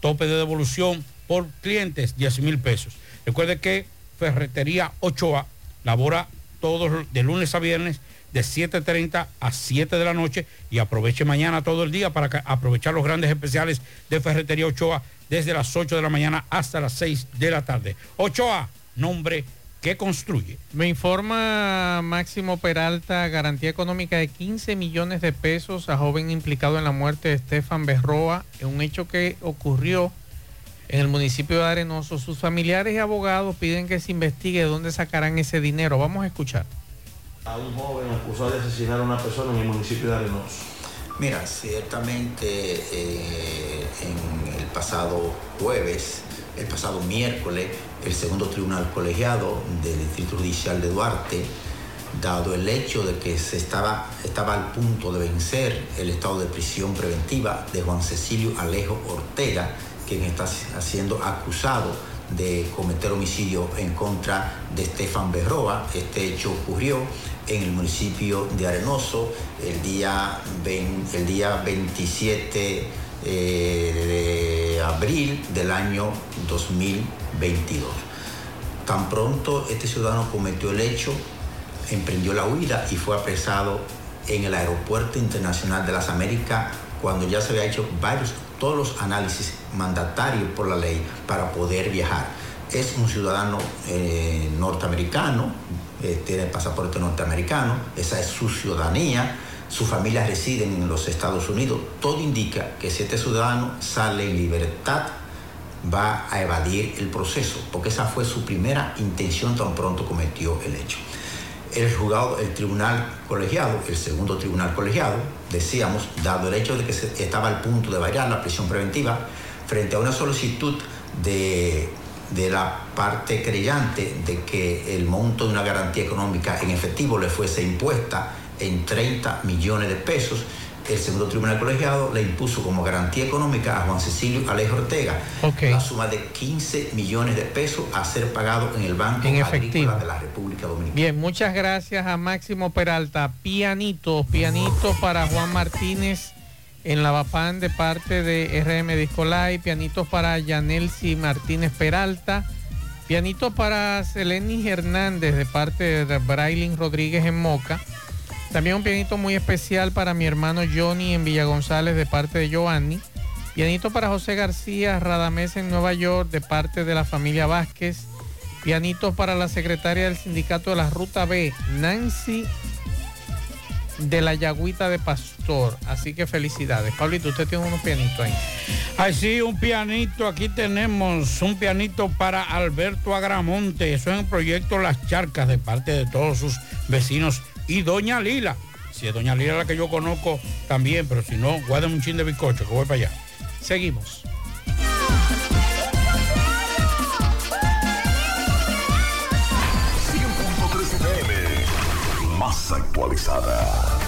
Tope de devolución por clientes 10 mil pesos. Recuerde que Ferretería Ochoa labora todos de lunes a viernes de 7.30 a 7 de la noche y aproveche mañana todo el día para aprovechar los grandes especiales de Ferretería Ochoa desde las 8 de la mañana hasta las 6 de la tarde. Ochoa, nombre que construye. Me informa Máximo Peralta, garantía económica de 15 millones de pesos a joven implicado en la muerte de Estefan Berroa, en un hecho que ocurrió en el municipio de Arenoso. Sus familiares y abogados piden que se investigue de dónde sacarán ese dinero. Vamos a escuchar. A un joven acusado de asesinar a una persona en el municipio de Arenoso. Mira, ciertamente eh, en el pasado jueves, el pasado miércoles, el segundo tribunal colegiado del Distrito Judicial de Duarte, dado el hecho de que se estaba, estaba al punto de vencer el estado de prisión preventiva de Juan Cecilio Alejo Ortega, quien está siendo acusado de cometer homicidio en contra de Estefan Berroa. Este hecho ocurrió en el municipio de Arenoso el día, el día 27 eh, de abril del año 2022. Tan pronto este ciudadano cometió el hecho, emprendió la huida y fue apresado en el Aeropuerto Internacional de las Américas cuando ya se había hecho varios, todos los análisis mandatarios por la ley para poder viajar. Es un ciudadano eh, norteamericano, eh, tiene pasaporte norteamericano, esa es su ciudadanía, su familia reside en los Estados Unidos. Todo indica que si este ciudadano sale en libertad, va a evadir el proceso, porque esa fue su primera intención tan pronto cometió el hecho. El juzgado, el tribunal colegiado, el segundo tribunal colegiado, decíamos, dado el hecho de que se estaba al punto de variar la prisión preventiva, frente a una solicitud de, de la parte creyente de que el monto de una garantía económica en efectivo le fuese impuesta en 30 millones de pesos, el segundo tribunal colegiado le impuso como garantía económica a Juan Cecilio Alejo Ortega la suma de 15 millones de pesos a ser pagado en el Banco En efectivo. de la República Dominicana. Bien, muchas gracias a Máximo Peralta. Pianitos, pianitos para Juan Martínez en la Bapán de parte de RM Discolay, pianitos para Yanelsi Martínez Peralta, pianitos para Seleni Hernández de parte de Brailin Rodríguez en Moca. También un pianito muy especial para mi hermano Johnny en Villa González de parte de Giovanni. Pianito para José García Radamés en Nueva York de parte de la familia Vázquez. Pianitos para la secretaria del sindicato de la Ruta B, Nancy de la Yagüita de Pastor. Así que felicidades. Pablito, usted tiene unos pianitos ahí. Ay, sí, un pianito. Aquí tenemos un pianito para Alberto Agramonte. Eso es el proyecto Las Charcas de parte de todos sus vecinos. Y Doña Lila. Si es Doña Lila la que yo conozco también, pero si no, guárdame un chin de bizcocho que voy para allá. Seguimos. Actualizada.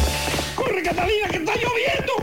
¡Corre, Catalina, que está lloviendo!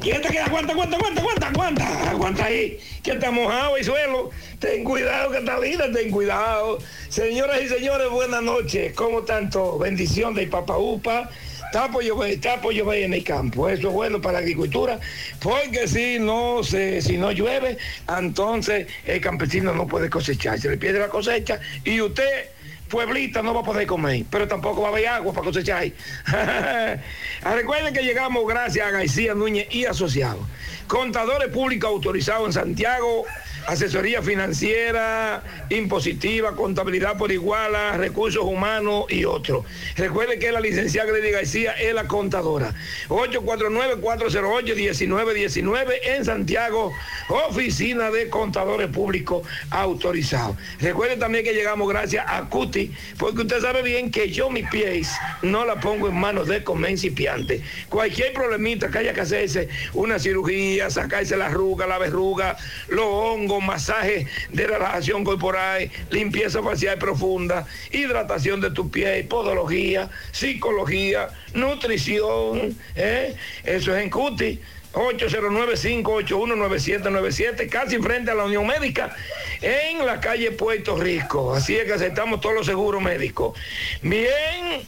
Quieta que aguanta, aguanta, aguanta, aguanta, aguanta, aguanta ahí, que está mojado el suelo. Ten cuidado, Catalina, ten cuidado. Señoras y señores, buenas noches. ¿Cómo tanto? Bendición de Papa Upa. Tapo llover, por llover en el campo. Eso es bueno para la agricultura, porque si no se, si no llueve, entonces el campesino no puede cosechar, se le pierde la cosecha y usted pueblita no va a poder comer, pero tampoco va a haber agua para cosechar. Ah, (laughs) Recuerden que llegamos gracias a García Núñez y Asociados. Contadores públicos autorizados en Santiago, asesoría financiera, impositiva, contabilidad por iguala, recursos humanos y otros. Recuerden que la licenciada Grady García es la contadora. 849-408-1919 en Santiago, oficina de contadores públicos autorizados. Recuerden también que llegamos gracias a Cuti, porque usted sabe bien que yo mis pies no la pongo en manos de comencipiantes. Cualquier problemita que haya que hacerse, una cirugía, sacarse la arruga, la verruga, los hongos, masaje de relajación corporal, limpieza facial profunda, hidratación de tu piel, podología, psicología, nutrición, ¿eh? eso es en Cuti. 809-581-9797, casi frente a la Unión Médica, en la calle Puerto Rico. Así es que aceptamos todos los seguros médicos. Bien,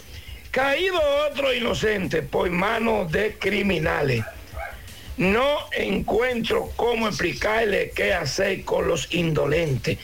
caído otro inocente por manos de criminales. No encuentro cómo explicarle qué hacer con los indolentes.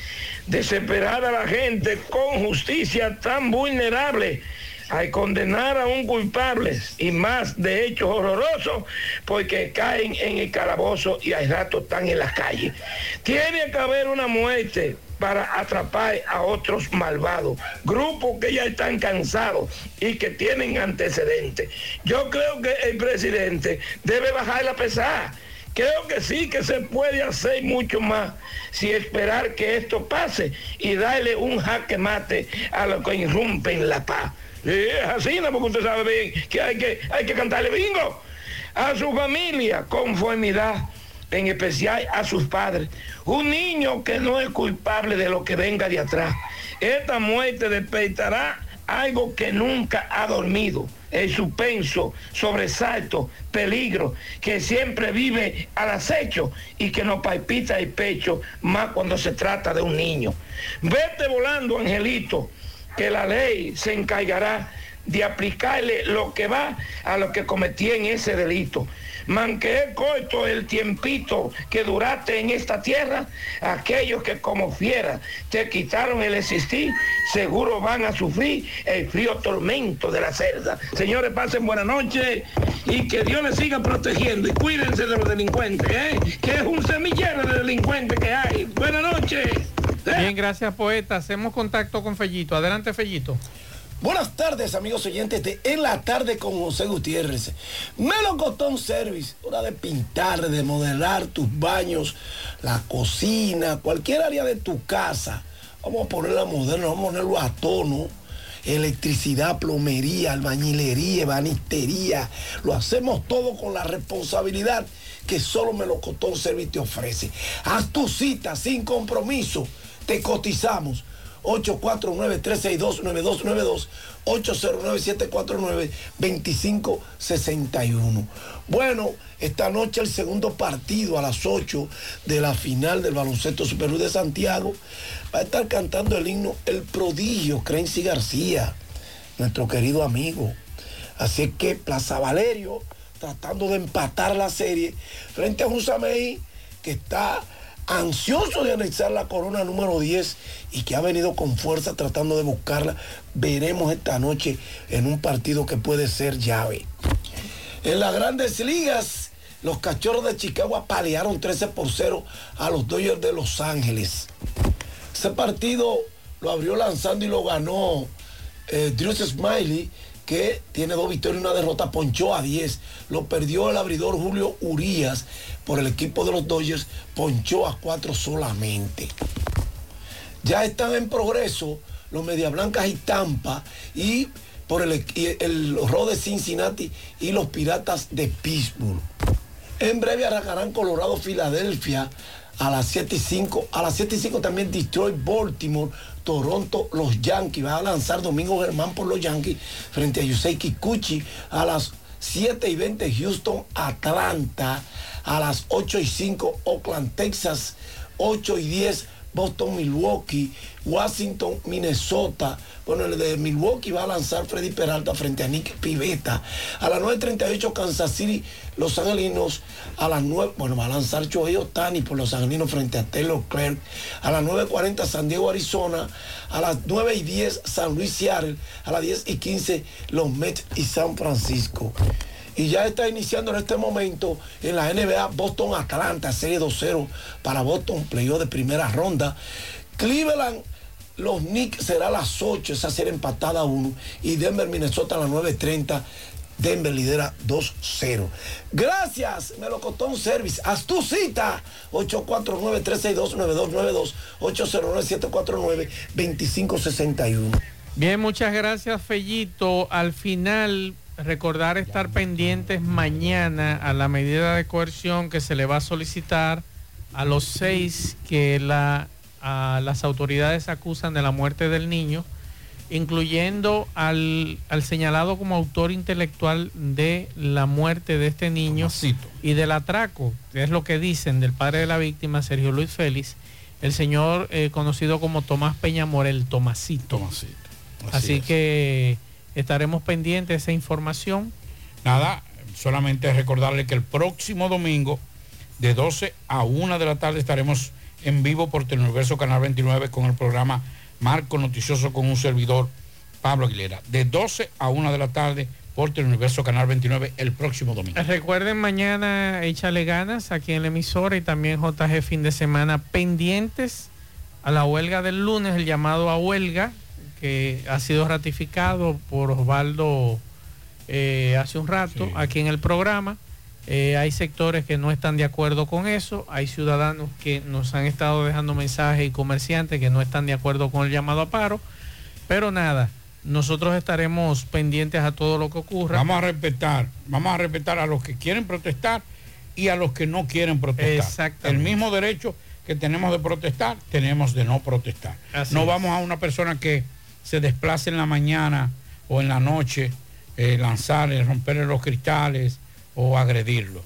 Desesperar a la gente con justicia tan vulnerable. Al condenar a un culpable y más de hechos horrorosos, porque caen en el calabozo y al rato están en las calles. Tiene que haber una muerte para atrapar a otros malvados, grupos que ya están cansados y que tienen antecedentes. Yo creo que el presidente debe bajar la pesada. Creo que sí que se puede hacer mucho más si esperar que esto pase y darle un jaque mate a los que irrumpen la paz. Sí, es así, ¿no? porque usted sabe bien que hay que, hay que cantarle bingo a su familia, conformidad, en especial a sus padres. Un niño que no es culpable de lo que venga de atrás. Esta muerte despertará algo que nunca ha dormido. El suspenso, sobresalto, peligro, que siempre vive al acecho y que nos palpita el pecho, más cuando se trata de un niño. Vete volando, Angelito, que la ley se encargará de aplicarle lo que va a lo que cometí en ese delito. Manqué corto el tiempito que duraste en esta tierra, aquellos que como fiera te quitaron el existir, seguro van a sufrir el frío tormento de la celda. Señores, pasen buena noche y que Dios les siga protegiendo y cuídense de los delincuentes, ¿eh? que es un semillero de delincuentes que hay. Buenas noches. Bien, gracias poeta. Hacemos contacto con Fellito. Adelante, Fellito. Buenas tardes, amigos oyentes de En la Tarde con José Gutiérrez. Melocotón Service, hora de pintar, de modelar tus baños, la cocina, cualquier área de tu casa. Vamos a ponerla moderna, vamos a ponerlo a tono. Electricidad, plomería, albañilería, ebanistería. Lo hacemos todo con la responsabilidad que solo Melocotón Service te ofrece. Haz tu cita sin compromiso. Te cotizamos. 849-362-9292, 809-749-2561. Bueno, esta noche el segundo partido a las 8 de la final del baloncesto superior de Santiago va a estar cantando el himno El prodigio, Crency García, nuestro querido amigo. Así que Plaza Valerio tratando de empatar la serie frente a un Samei que está ansioso de anexar la corona número 10 y que ha venido con fuerza tratando de buscarla. Veremos esta noche en un partido que puede ser llave. En las grandes ligas, los cachorros de Chicago apalearon 13 por 0 a los Dodgers de Los Ángeles. Ese partido lo abrió lanzando y lo ganó eh, Drew Smiley, que tiene dos victorias y una derrota, ponchó a 10. Lo perdió el abridor Julio Urías por el equipo de los Dodgers, ponchó a 4 solamente. Ya están en progreso los Media Blancas y Tampa y por el, y el Ro de Cincinnati y los Piratas de Pittsburgh. En breve arrancarán Colorado, Filadelfia a las 7 y 5. A las 7 y 5 también Detroit, Baltimore, Toronto, los Yankees. Va a lanzar Domingo Germán por los Yankees frente a Yusei Kikuchi a las 7 y 20 Houston, Atlanta. A las 8 y 5 Oakland, Texas. 8 y 10 Boston, Milwaukee, Washington, Minnesota. Bueno, el de Milwaukee va a lanzar Freddy Peralta frente a Nick Pivetta. A las 9.38 Kansas City, Los Angelinos. A las 9, bueno, va a lanzar Chohei Otani por Los Angelinos frente a Taylor Clerk. A las 9.40 San Diego, Arizona. A las 9 y 10 San Luis, Seattle. A las 10 y 15 los Mets y San Francisco. Y ya está iniciando en este momento en la NBA Boston Atlanta, serie 2-0 para Boston, playoff de primera ronda. Cleveland, los Knicks será a las 8, esa serie empatada a 1. Y Denver, Minnesota a las 9.30. Denver lidera 2-0. Gracias, Melocotón Service. Haz tu cita. 849-362-9292. 809-749-2561. Bien, muchas gracias, Fellito. Al final recordar estar pendientes mañana a la medida de coerción que se le va a solicitar a los seis que la, a las autoridades acusan de la muerte del niño, incluyendo al, al, señalado como autor intelectual de la muerte de este niño y del atraco, que es lo que dicen del padre de la víctima, Sergio Luis Félix, el señor eh, conocido como Tomás Peña Morel, Tomasito. Tomasito. Así, Así que estaremos pendientes de esa información. Nada, solamente recordarle que el próximo domingo de 12 a 1 de la tarde estaremos en vivo por Teleuniverso Canal 29 con el programa Marco Noticioso con un servidor Pablo Aguilera, de 12 a 1 de la tarde por Teleuniverso Canal 29 el próximo domingo. Recuerden mañana échale ganas aquí en la emisora y también JG fin de semana pendientes a la huelga del lunes, el llamado a huelga que ha sido ratificado por Osvaldo eh, hace un rato aquí en el programa. Eh, hay sectores que no están de acuerdo con eso, hay ciudadanos que nos han estado dejando mensajes y comerciantes que no están de acuerdo con el llamado a paro, pero nada, nosotros estaremos pendientes a todo lo que ocurra. Vamos a respetar, vamos a respetar a los que quieren protestar y a los que no quieren protestar. Exactamente. El mismo derecho que tenemos de protestar, tenemos de no protestar. Así no es. vamos a una persona que se desplace en la mañana o en la noche, eh, lanzarle, romperle los cristales o agredirlo.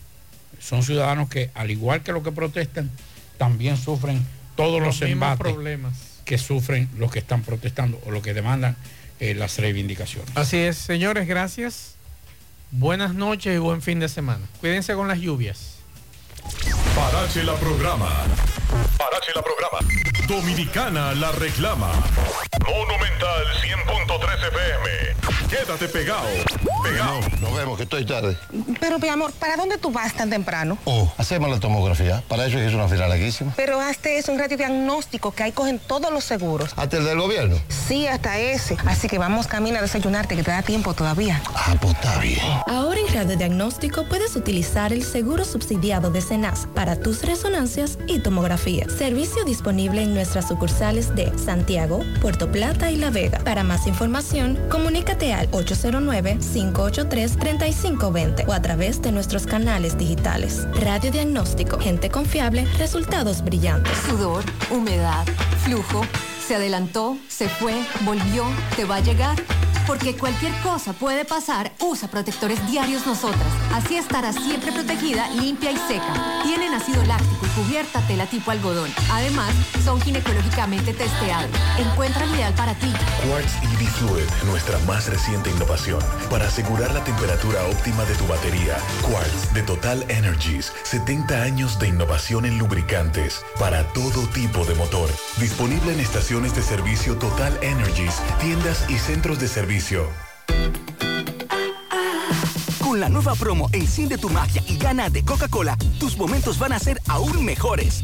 Son ciudadanos que, al igual que los que protestan, también sufren todos los, embates problemas. que sufren los que están protestando o los que demandan eh, las reivindicaciones. Así es, señores, gracias. Buenas noches y buen fin de semana. Cuídense con las lluvias. Parache la programa. Parache la programa. Dominicana la reclama. Monumental 100.13 FM. Quédate pegado. Pegado. Nos vemos, que estoy tarde. Pero, mi amor, ¿para dónde tú vas tan temprano? Oh, hacemos la tomografía. Para eso es una fila larguísima. Pero hazte eso, un radiodiagnóstico que ahí cogen todos los seguros. ¿Hasta el del gobierno? Sí, hasta ese. Así que vamos camino a desayunarte, que te da tiempo todavía. Ah, pues está bien. Ahora en Radiodiagnóstico puedes utilizar el seguro subsidiado de Cenas para tus resonancias y tomografías. Servicio disponible en nuestras sucursales de Santiago, Puerto Plata y La Vega. Para más información, comunícate al 809-583-3520 o a través de nuestros canales digitales. Radiodiagnóstico, gente confiable, resultados brillantes. Sudor, humedad, flujo, se adelantó, se fue, volvió, te va a llegar. Porque cualquier cosa puede pasar, usa protectores diarios nosotras. Así estarás siempre protegida, limpia y seca. Tienen ácido láctico y cubierta tela tipo algodón. Además, son ginecológicamente testeados. Encuentra el ideal para ti. Quartz EV Fluid, nuestra más reciente innovación. Para asegurar la temperatura óptima de tu batería, Quartz de Total Energies, 70 años de innovación en lubricantes para todo tipo de motor. Disponible en estaciones de servicio Total Energies, tiendas y centros de servicio. Con la nueva promo Enciende tu magia y gana de Coca-Cola, tus momentos van a ser aún mejores.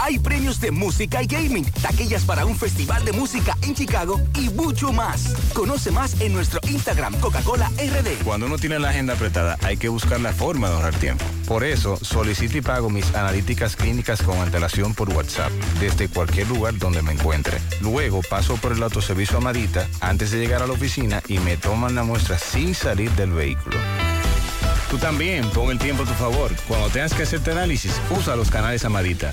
Hay premios de música y gaming, taquillas para un festival de música en Chicago y mucho más. Conoce más en nuestro Instagram Coca-Cola RD. Cuando uno tiene la agenda apretada, hay que buscar la forma de ahorrar tiempo. Por eso, solicito y pago mis analíticas clínicas con antelación por WhatsApp, desde cualquier lugar donde me encuentre. Luego paso por el autoservicio Amadita antes de llegar a la oficina y me toman la muestra sin salir del vehículo. Tú también, pon el tiempo a tu favor. Cuando tengas que hacerte análisis, usa los canales Amadita.